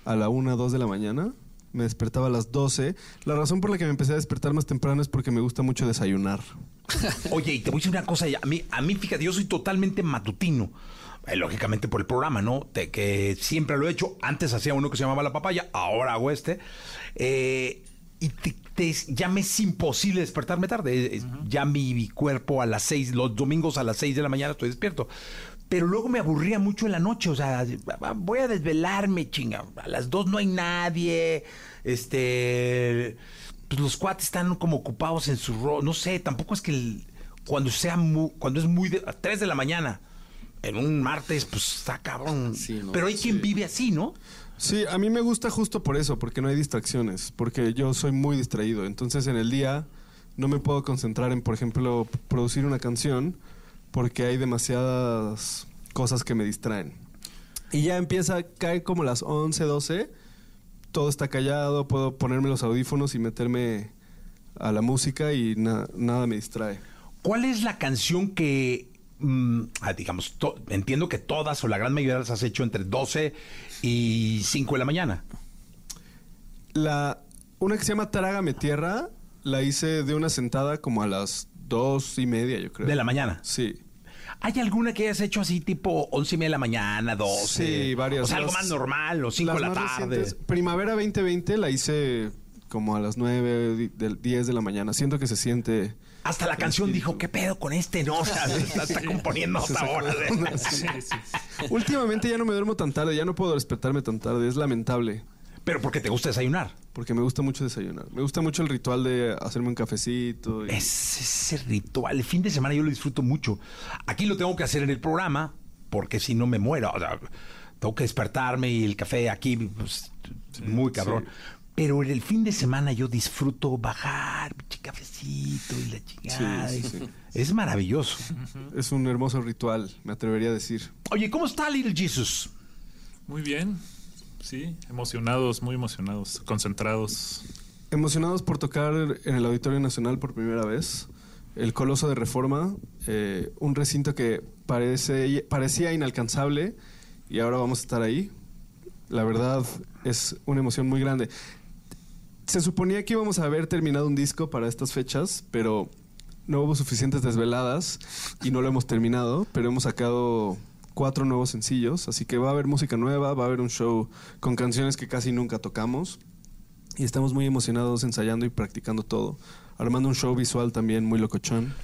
a la 1, 2 de la mañana. Me despertaba a las 12. La razón por la que me empecé a despertar más temprano es porque me gusta mucho desayunar. Oye, y te voy a decir una cosa, a mí, a mí fíjate, yo soy totalmente matutino. Eh, lógicamente por el programa, ¿no? De que siempre lo he hecho. Antes hacía uno que se llamaba La Papaya, ahora hago este. Eh, y te- te- ya me es imposible despertarme tarde. Eh, Ya mi, mi cuerpo a las seis, los domingos a las seis de la mañana estoy despierto. Pero luego me aburría mucho en la noche, o sea, voy a desvelarme, chinga. A las dos no hay nadie. Este. Pues los cuates están como ocupados en su rol. No sé, tampoco es que el- cuando sea mu- cuando es muy de, a 3 de la mañana, en un martes, pues está cabrón. Pero hay quien vive así, ¿no? Sí, a mí me gusta justo por eso, porque no hay distracciones, porque yo soy muy distraído. Entonces en el día no me puedo concentrar en, por ejemplo, producir una canción, porque hay demasiadas cosas que me distraen. Y ya empieza a caer como las 11, 12, todo está callado, puedo ponerme los audífonos y meterme a la música y na- nada me distrae. ¿Cuál es la canción que, mm, ah, digamos, entiendo que todas o la gran mayoría las has hecho entre 12 y 5 de la mañana? La, una que se llama Trágame Tierra, la hice de una sentada como a las dos y media, yo creo. ¿De la mañana? Sí. ¿Hay alguna que hayas hecho así tipo 11 y media de la mañana, 12? Sí, varias. O sea, algo más normal, o 5 de la tarde. Primavera 2020 la hice como a las 9, di- del 10 de la mañana. Siento que se siente... Hasta la canción dijo, ¿qué pedo con este? No, o sea, está, está componiendo hasta ahora. de onda, sí. Últimamente ya no me duermo tan tarde, ya no puedo despertarme tan tarde, es lamentable. Pero porque te gusta desayunar. Porque me gusta mucho desayunar. Me gusta mucho el ritual de hacerme un cafecito. y- Es ese ritual. El fin de semana yo lo disfruto mucho. Aquí lo tengo que hacer en el programa, porque si no me muero. O sea, tengo que despertarme y el café aquí, pues, muy cabrón. Pero en el fin de semana yo disfruto bajar, pinche cafecito y la chingada. Sí, sí, sí. Es maravilloso. Es un hermoso ritual, me atrevería a decir. Oye, ¿cómo está Little Jesus? Muy bien. Sí, emocionados, muy emocionados, concentrados. Emocionados por tocar en el Auditorio Nacional por primera vez. El Coloso de Reforma, eh, un recinto que parece, parecía inalcanzable y ahora vamos a estar ahí. La verdad es una emoción muy grande. Se suponía que íbamos a haber terminado un disco para estas fechas, pero no hubo suficientes desveladas y no lo hemos terminado, pero hemos sacado cuatro nuevos sencillos, así que va a haber música nueva, va a haber un show con canciones que casi nunca tocamos y estamos muy emocionados ensayando y practicando todo, armando un show visual también muy locochón.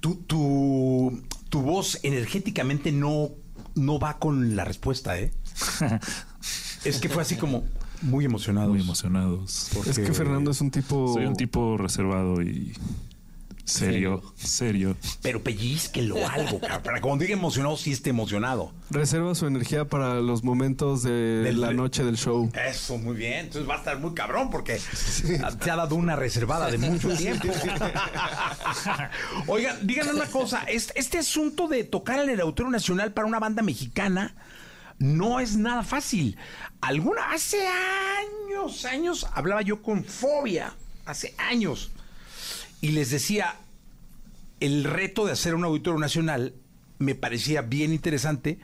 Tu, tu, tu voz energéticamente no, no va con la respuesta, ¿eh? es que fue así como muy emocionados. Muy emocionados. Es que Fernando es un tipo... Soy un tipo reservado y serio, serio. Pero pellizquelo algo, cabrón. Para cuando diga emocionado, sí esté emocionado. Reserva su energía para los momentos de Del- la noche del show. Eso, muy bien. Entonces va a estar muy cabrón porque te ha dado una reservada de mucho tiempo. Oigan, díganme una cosa. Este, este asunto de tocar en el Auditorio Nacional para una banda mexicana no es nada fácil. Alguna, hace años, años, hablaba yo con Fobia. Hace años. Y les decía, el reto de hacer un auditorio nacional me parecía bien interesante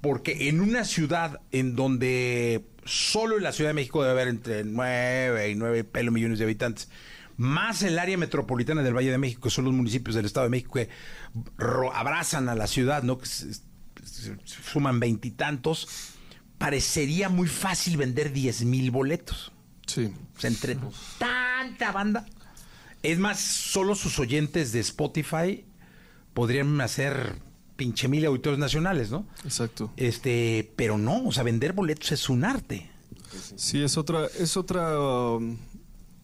porque en una ciudad en donde solo en la Ciudad de México debe haber entre 9 y 9 pelo millones de habitantes, más el área metropolitana del Valle de México, que son los municipios del Estado de México que abrazan a la ciudad, ¿no? Que se- se- suman veintitantos, parecería muy fácil vender 10 mil boletos. Sí. O sea, entre tanta banda. Es más, solo sus oyentes de Spotify podrían hacer pinche mil auditorios nacionales, ¿no? Exacto. Este, pero no, o sea, vender boletos es un arte. Sí, es otra, es otra um,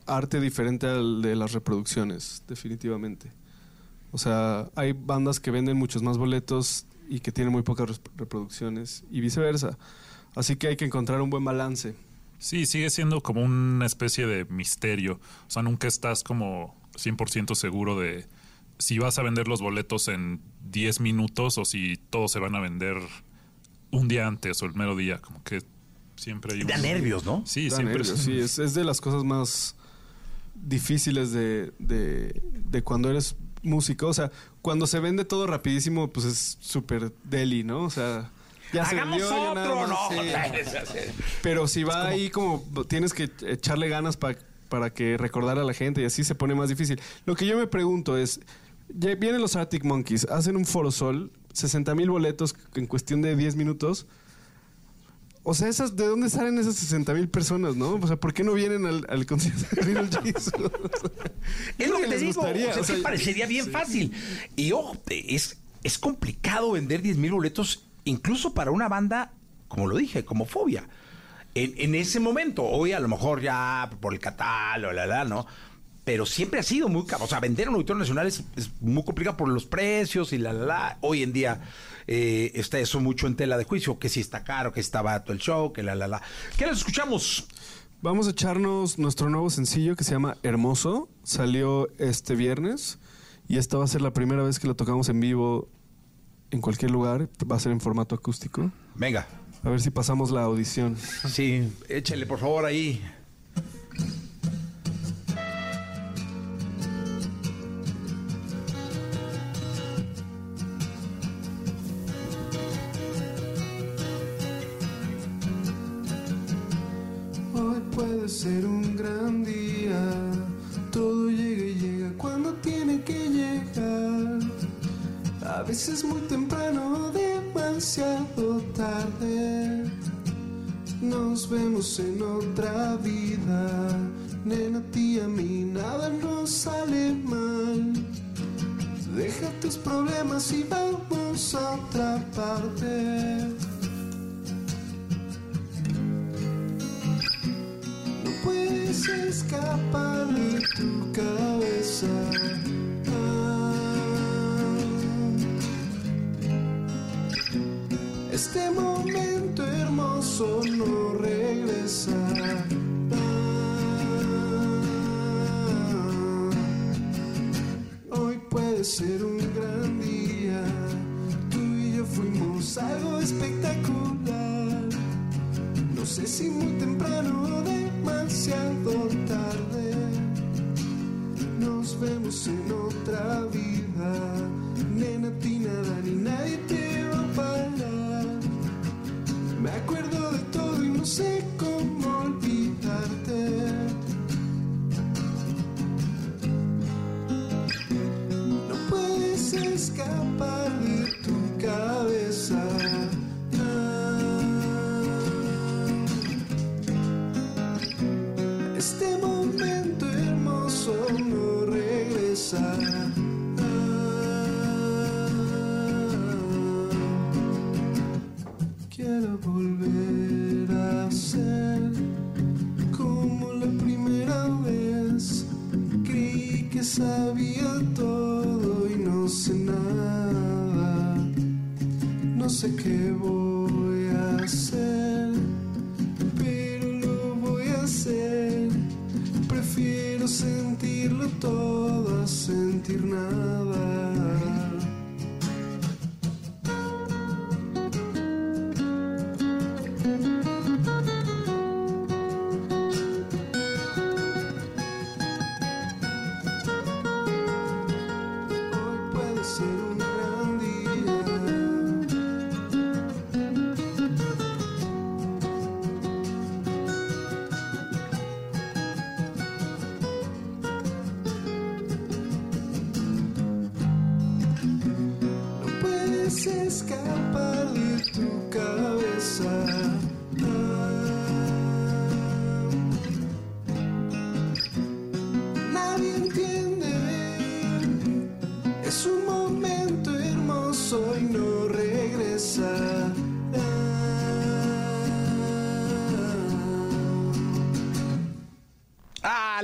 arte diferente al de las reproducciones, definitivamente. O sea, hay bandas que venden muchos más boletos y que tienen muy pocas reproducciones y viceversa. Así que hay que encontrar un buen balance. Sí, sigue siendo como una especie de misterio. O sea, nunca estás como 100% seguro de si vas a vender los boletos en 10 minutos o si todos se van a vender un día antes o el mero día. Como que siempre hay... Da un- nervios, ¿no? Sí, Da siempre nervios, sí, es, es de las cosas más difíciles de, de, de cuando eres músico. O sea, cuando se vende todo rapidísimo, pues es súper deli, ¿no? O sea, ya se ¡Hagamos vendió, nada otro! No, sí. Pero si va ahí como tienes que echarle ganas pa- para que recordar a la gente y así se pone más difícil. Lo que yo me pregunto es, ya vienen los Arctic Monkeys, hacen un Forosol, 60 mil boletos en cuestión de 10 minutos. O sea, esas, ¿de dónde salen esas 60 mil personas, no? O sea, ¿por qué no vienen al, al concierto de Little Jesus? Es lo que te digo, gustaría, o sea, o es que sea, parecería bien sí. fácil. Y ojo, es, es complicado vender 10 mil boletos, incluso para una banda, como lo dije, como Fobia. En, en ese momento, hoy a lo mejor ya por el catálogo, la, la, ¿no? Pero siempre ha sido muy caro. O sea, vender un auditorio nacional es, muy complicado por los precios y la, la, la. Hoy en día eh, está eso mucho en tela de juicio, que si está caro, que está barato el show, que la, la, la. ¿Qué les escuchamos? Vamos a echarnos nuestro nuevo sencillo que se llama Hermoso. Salió este viernes y esta va a ser la primera vez que lo tocamos en vivo en cualquier lugar. Va a ser en formato acústico. Venga. A ver si pasamos la audición. Sí, échale por favor ahí. Hoy puede ser un gran día, A veces muy temprano, demasiado tarde. Nos vemos en otra vida, nena, a ti y a mí nada nos sale mal. Deja tus problemas y vamos a otra parte. No puedes escapar ser un gran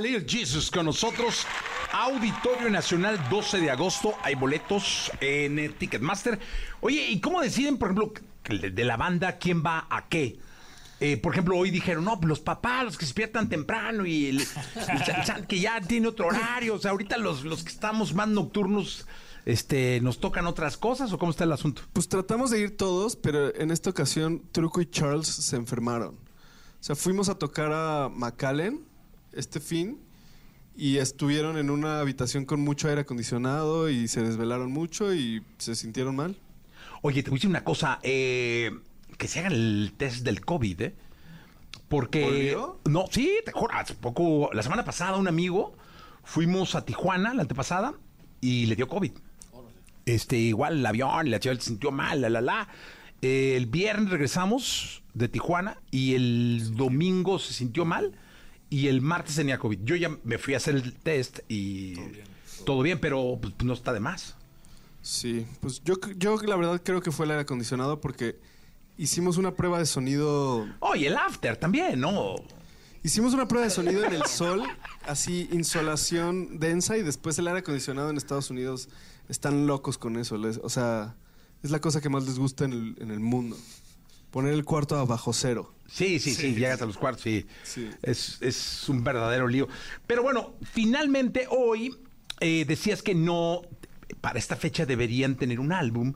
Little Jesus con nosotros. Auditorio Nacional 12 de agosto. Hay boletos en Ticketmaster. Oye, ¿y cómo deciden, por ejemplo, de la banda quién va a qué? Eh, por ejemplo, hoy dijeron, no, los papás, los que se despiertan temprano y el, que ya tiene otro horario. O sea, ahorita los, los que estamos más nocturnos, este, ¿nos tocan otras cosas o cómo está el asunto? Pues tratamos de ir todos, pero en esta ocasión Truco y Charles se enfermaron. O sea, fuimos a tocar a McAllen este fin y estuvieron en una habitación con mucho aire acondicionado y se desvelaron mucho y se sintieron mal. Oye, te voy a decir una cosa, eh, que se hagan el test del COVID, ¿eh? Porque... ¿Volvió? No, sí, te juro, hace poco, la semana pasada un amigo, fuimos a Tijuana, la antepasada, y le dio COVID. Este, igual el avión, la chica se sintió mal, la, la, la. El viernes regresamos de Tijuana y el domingo se sintió mal y el martes tenía COVID. Yo ya me fui a hacer el test y todo bien, pero pues, no está de más. Sí, pues yo, yo la verdad creo que fue el aire acondicionado porque hicimos una prueba de sonido. Oye, el after también, ¿no? Hicimos una prueba de sonido en el sol, así insolación densa y después el aire acondicionado en Estados Unidos están locos con eso. les- o sea, es la cosa que más les gusta en el, en el mundo. Poner el cuarto a bajo cero. Sí, sí, sí, llegas a los cuartos, sí. Sí. Es, es un verdadero lío. Pero bueno, finalmente hoy eh, decías que no, para esta fecha deberían tener un álbum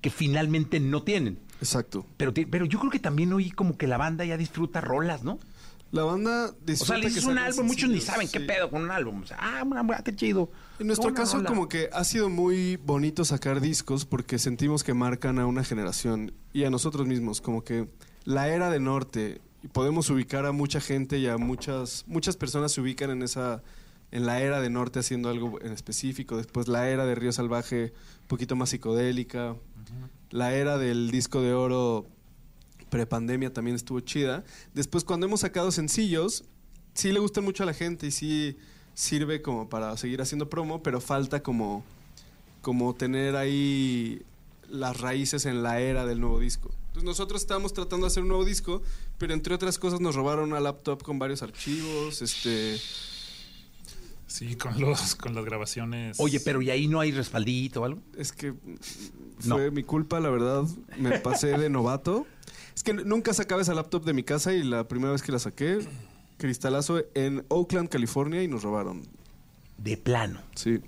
que finalmente no tienen. Exacto. Pero, pero yo creo que también hoy como que la banda ya disfruta rolas, ¿no? La banda O sea, le que un álbum, muchos ni saben qué pedo con un álbum. O sea, ah, una- qué chido. En nuestro Una caso, rola. como que ha sido muy bonito sacar discos porque sentimos que marcan a una generación y a nosotros mismos. Como que la era de Norte, y podemos ubicar a mucha gente y a muchas, muchas personas se ubican en esa en la era de Norte haciendo algo en específico. Después la era de Río Salvaje, un poquito más psicodélica. La era del disco de oro prepandemia también estuvo chida. Después, cuando hemos sacado sencillos, sí le gustan mucho a la gente y sí sirve como para seguir haciendo promo, pero falta como, como tener ahí las raíces en la era del nuevo disco. Entonces nosotros estábamos tratando de hacer un nuevo disco, pero entre otras cosas nos robaron una laptop con varios archivos, este... Sí, con, los, con las grabaciones. Oye, pero ¿y ahí no hay respaldito o algo? Es que No. fue mi culpa, la verdad. Me pasé de novato. Es que nunca sacaba esa laptop de mi casa y la primera vez que la saqué, cristalazo en Oakland, California, y nos robaron. De plano. Sí.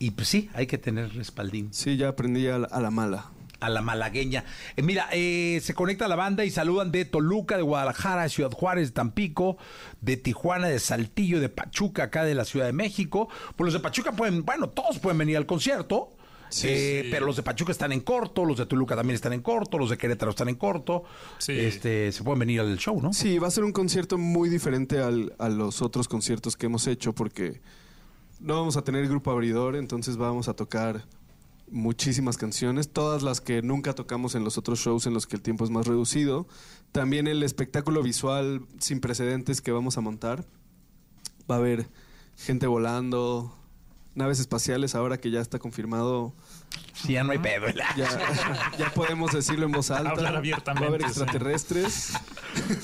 Y pues sí, hay que tener respaldín. Sí, ya aprendí a la, a la mala. a la malagueña. Eh, mira, eh, se conecta la banda y saludan de Toluca, de Guadalajara, de Ciudad Juárez, de Tampico, de Tijuana, de Saltillo, de Pachuca, acá de la Ciudad de México. Pues los de Pachuca pueden, bueno, todos pueden venir al concierto. Eh, sí. Pero los de Pachuca están en corto, los de Toluca también están en corto, los de Querétaro están en corto. Este, se pueden venir al show, ¿no? Sí, va a ser un concierto muy diferente al- a los otros conciertos que hemos hecho porque no vamos a tener grupo abridor, entonces vamos a tocar muchísimas canciones, todas las que nunca tocamos en los otros shows en los que el tiempo es más reducido. También el espectáculo visual sin precedentes que vamos a montar. Va a haber gente volando, naves espaciales ahora que ya está confirmado. Sí, ya no hay pedo. Ya, ya podemos decirlo en voz alta. Hablar abiertamente, Va a haber sí. extraterrestres.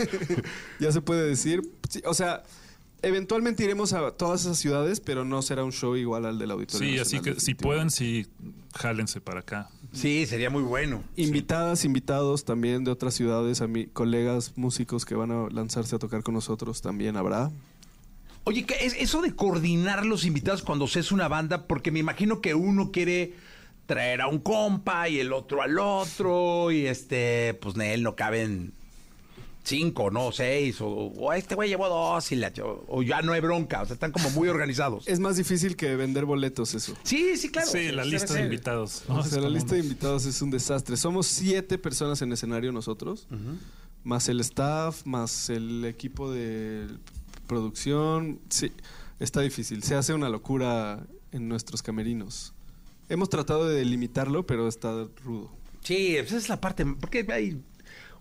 ya se puede decir. Sí, o sea, eventualmente iremos a todas esas ciudades, pero no será un show igual al del auditorio. Sí, así que si pueden, sí, jálense para acá. Sí, sería muy bueno. Invitadas, invitados también de otras ciudades, a mí, colegas músicos que van a lanzarse a tocar con nosotros también habrá. Oye, ¿qué es eso de coordinar los invitados cuando se es una banda? Porque me imagino que uno quiere traer a un compa y el otro al otro y este, pues en él no caben cinco, no seis o, o este güey llevó dos y la, o, o ya no hay bronca, o sea, están como muy organizados. Es más difícil que vender boletos eso. Sí, sí, claro. Sí, la lista de invitados. ¿no? O sea, la lista un- de invitados es un desastre. Somos siete personas en escenario nosotros, más el staff, más el equipo de producción. Sí, está difícil. Se hace una locura en nuestros camerinos. Hemos tratado de delimitarlo, pero está rudo. Sí, esa es la parte, porque hay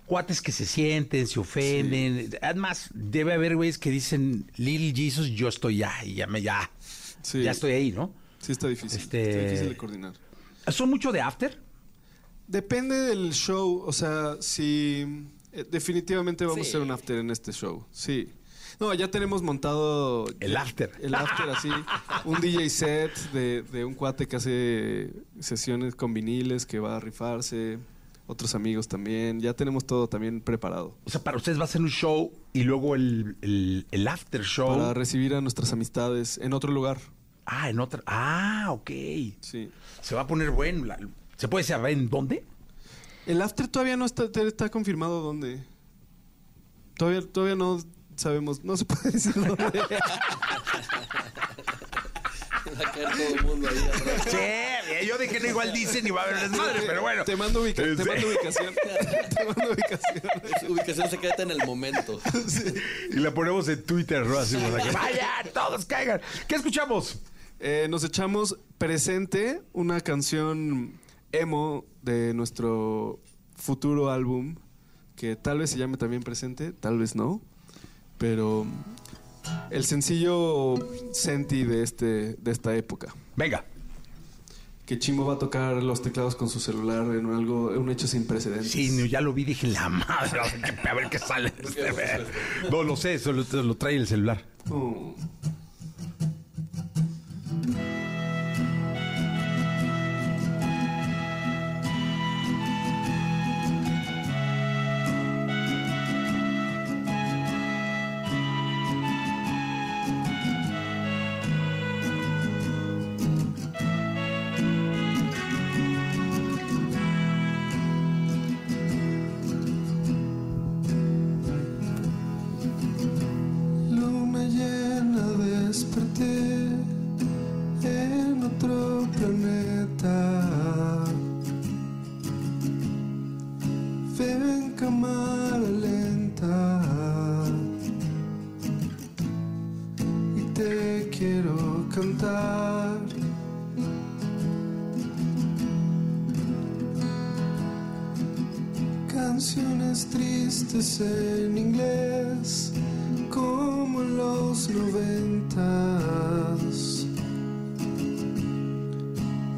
cuates que se sienten, se ofenden. Además, debe haber güeyes que dicen, Little Jesus, yo estoy ya, y ya me, ya, Sí. ya estoy ahí, ¿no? Sí, está difícil. Este- Está difícil de coordinar. ¿Son mucho de after? Depende del show. O sea, si. eh, definitivamente vamos Sí. a hacer un after en este show. Sí. No, ya tenemos montado... El after. El after, así. un DJ set de, de un cuate que hace sesiones con viniles, que va a rifarse. Otros amigos también. Ya tenemos todo también preparado. O sea, para ustedes va a ser un show y luego el, el, el after show. Para recibir a nuestras amistades en otro lugar. Ah, en otra. Ah, ok. Sí. Se va a poner bueno. la- ¿Se puede saber en dónde? El after todavía no está, está confirmado dónde. Todavía, todavía no sabemos, no se puede decir dónde. Va a caer todo el mundo ahí atrás. Sí, yo dije no igual dicen y va a haber desmadre, pero bueno. Te mando, ubica- te Sí. mando ubicación. te mando ubicación. Ubicación secreta en el momento. Y la ponemos en Twitter, ¿no? Así para que vaya, todos caigan. ¿Qué escuchamos? Eh, nos echamos presente una canción emo de nuestro futuro álbum que tal vez se llame también presente, tal vez no, pero el sencillo Senti de este de esta época. Venga. Que Chimo va a tocar los teclados con su celular en algo un hecho sin precedentes. Sí, ya lo vi, dije la madre, a ver qué, sale. No lo sé, solo te lo trae el celular. Oh. Quiero cantar. Canciones tristes en inglés como en los noventas.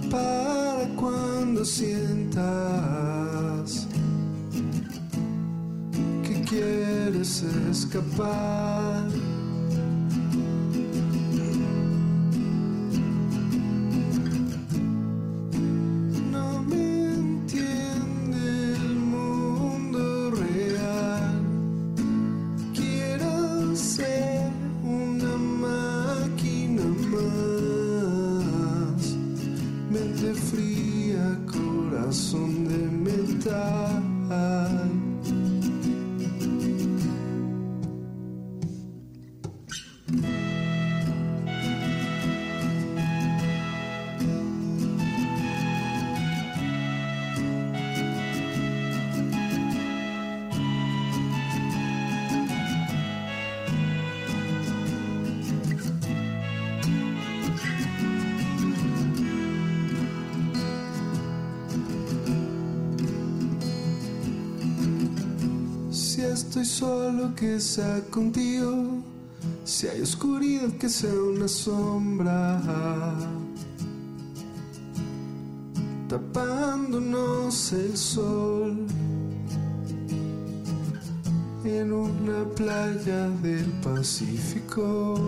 Para cuando sientas que quieres escapar. Estoy solo, que sea contigo. Si hay oscuridad, que sea una sombra. Tapándonos el sol. En una playa del Pacífico.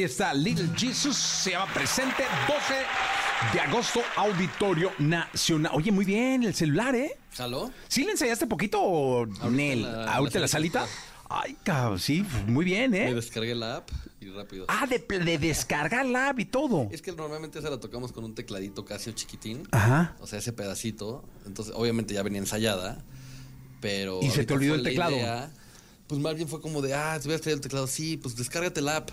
Aquí está Little Jesus, se llama presente 12 de agosto, Auditorio Nacional. Oye, muy bien, el celular, ¿eh? ¿Jaló? ¿Sí le enseñaste poquito o Nel? la- ¿Ahorita la la salita? Ay, cabrón, sí, muy bien, Me ¿eh? descargué la app y rápido. Ah, de, de descargar la app y todo. Es que normalmente esa la tocamos con un tecladito Casio chiquitín. Ajá. O sea, ese pedacito. Entonces, obviamente ya venía ensayada. Pero. Y se te olvidó el la teclado. idea, pues más bien fue como de, ah, te hubieras traído el teclado. Sí, pues descárgate la app.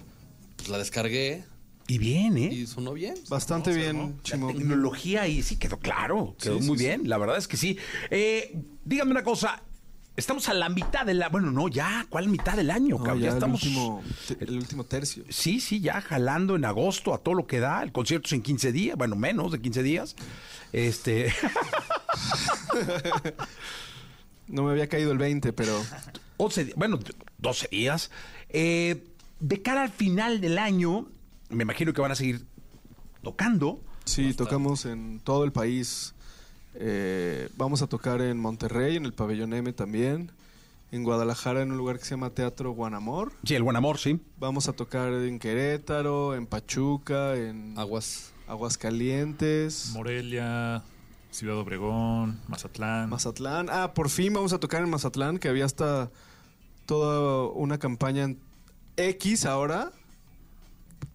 Pues la descargué. Y bien, ¿eh? Y sonó bien. Bastante bien, La Chimo. tecnología ahí sí quedó claro, quedó Sí, muy sí, bien, la verdad es que sí. Eh, dígame una cosa, estamos a la mitad de la, bueno, no, ya, ¿cuál mitad del año? No, cabrón? ya ya el estamos, último, el último tercio. sí, sí, ya jalando en agosto a todo lo que da, el concierto es en 15 días, bueno, menos de 15 días. Este, No me había caído el 20, pero 11, di- bueno, 12 días. Eh, de cara al final del año, me imagino que van a seguir tocando. sí, tocamos en todo el país. Eh, vamos a tocar en Monterrey, en el Pabellón M también. En Guadalajara, en un lugar que se llama Teatro Guanamor. Sí, el buen amor, sí. Vamos a tocar en Querétaro, en Pachuca, en Aguas. Aguascalientes, Morelia, Ciudad Obregón, Mazatlán. Mazatlán. Ah, por fin vamos a tocar en Mazatlán, que había hasta toda una campaña en X ahora,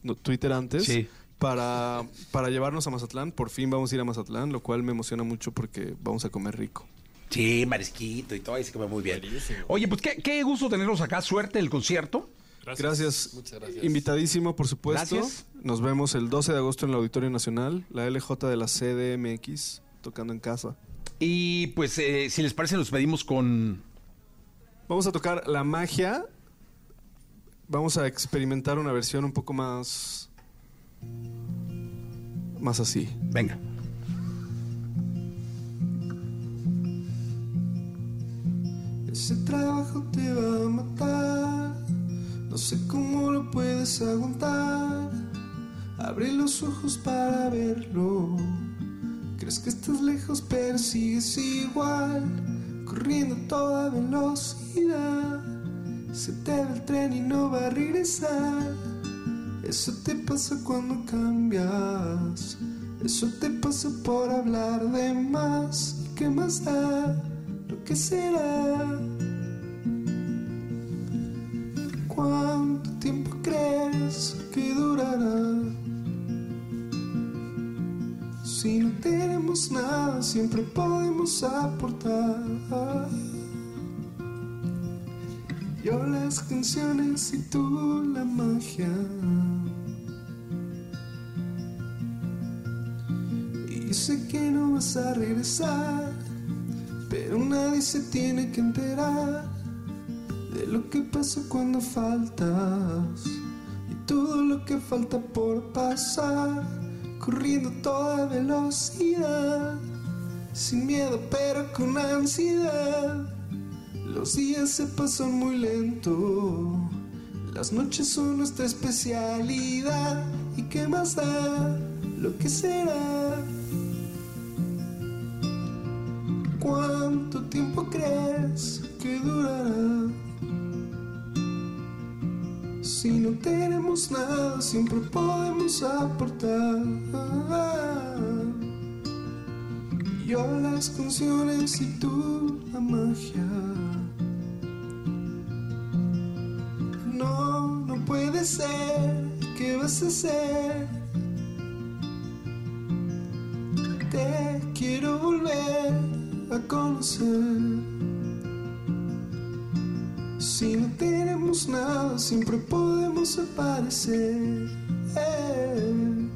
no, Twitter antes, Sí. para, para llevarnos a Mazatlán. Por fin vamos a ir a Mazatlán, lo cual me emociona mucho porque vamos a comer rico. Sí, marisquito y todo, ahí se come muy bien. Oye, pues qué, qué gusto tenerlos acá, suerte el concierto. Gracias. Muchas gracias. Invitadísimo, por supuesto. Gracias. Nos vemos el 12 de agosto en el Auditorio Nacional, la LJ de la CDMX, tocando en casa. Y pues, eh, si les parece, nos pedimos con... Vamos a tocar La Magia. Vamos a experimentar una versión un poco más. más así. Venga. Ese trabajo te va a matar. No sé cómo lo puedes aguantar. Abre los ojos para verlo. Crees que estás lejos, pero sigues igual. Corriendo a toda velocidad. Se te va el tren y no va a regresar. Eso te pasa cuando cambias. Eso te pasa por hablar de más. ¿Y qué más da? Lo que será. ¿Cuánto tiempo crees que durará? Si no tenemos nada, siempre podemos aportar. Yo las canciones y tú la magia. Y sé que no vas a regresar, pero nadie se tiene que enterar de lo que pasa cuando faltas y todo lo que falta por pasar, corriendo toda velocidad, sin miedo pero con ansiedad. Los días se pasan muy lento, las noches son nuestra especialidad. ¿Y qué más da lo que será? ¿Cuánto tiempo crees que durará? Si no tenemos nada, siempre podemos aportar. Yo las canciones y tú la magia. ¿Qué vas a hacer? Te quiero volver a conocer. Si no tenemos nada, siempre podemos aparecer. Eh.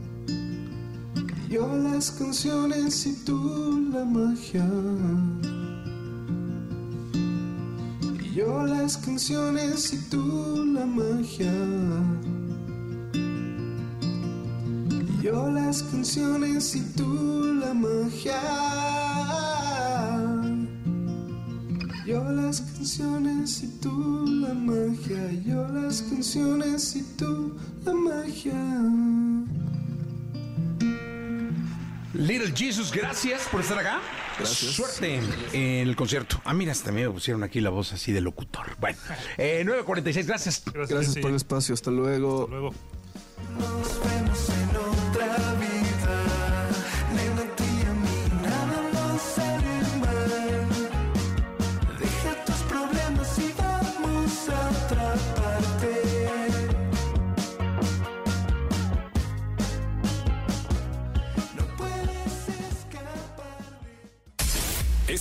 Yo las canciones y tú la magia. Yo las canciones y tú la magia. Las canciones y tú la magia. Yo las canciones y tú la magia. Yo las canciones y tú la magia. Little Jesus, gracias por estar acá. Gracias. Suerte en el concierto. Ah, mira, hasta me pusieron aquí la voz así de locutor. Bueno, eh, 9.46, gracias. Gracias por el espacio. Hasta luego. Hasta luego.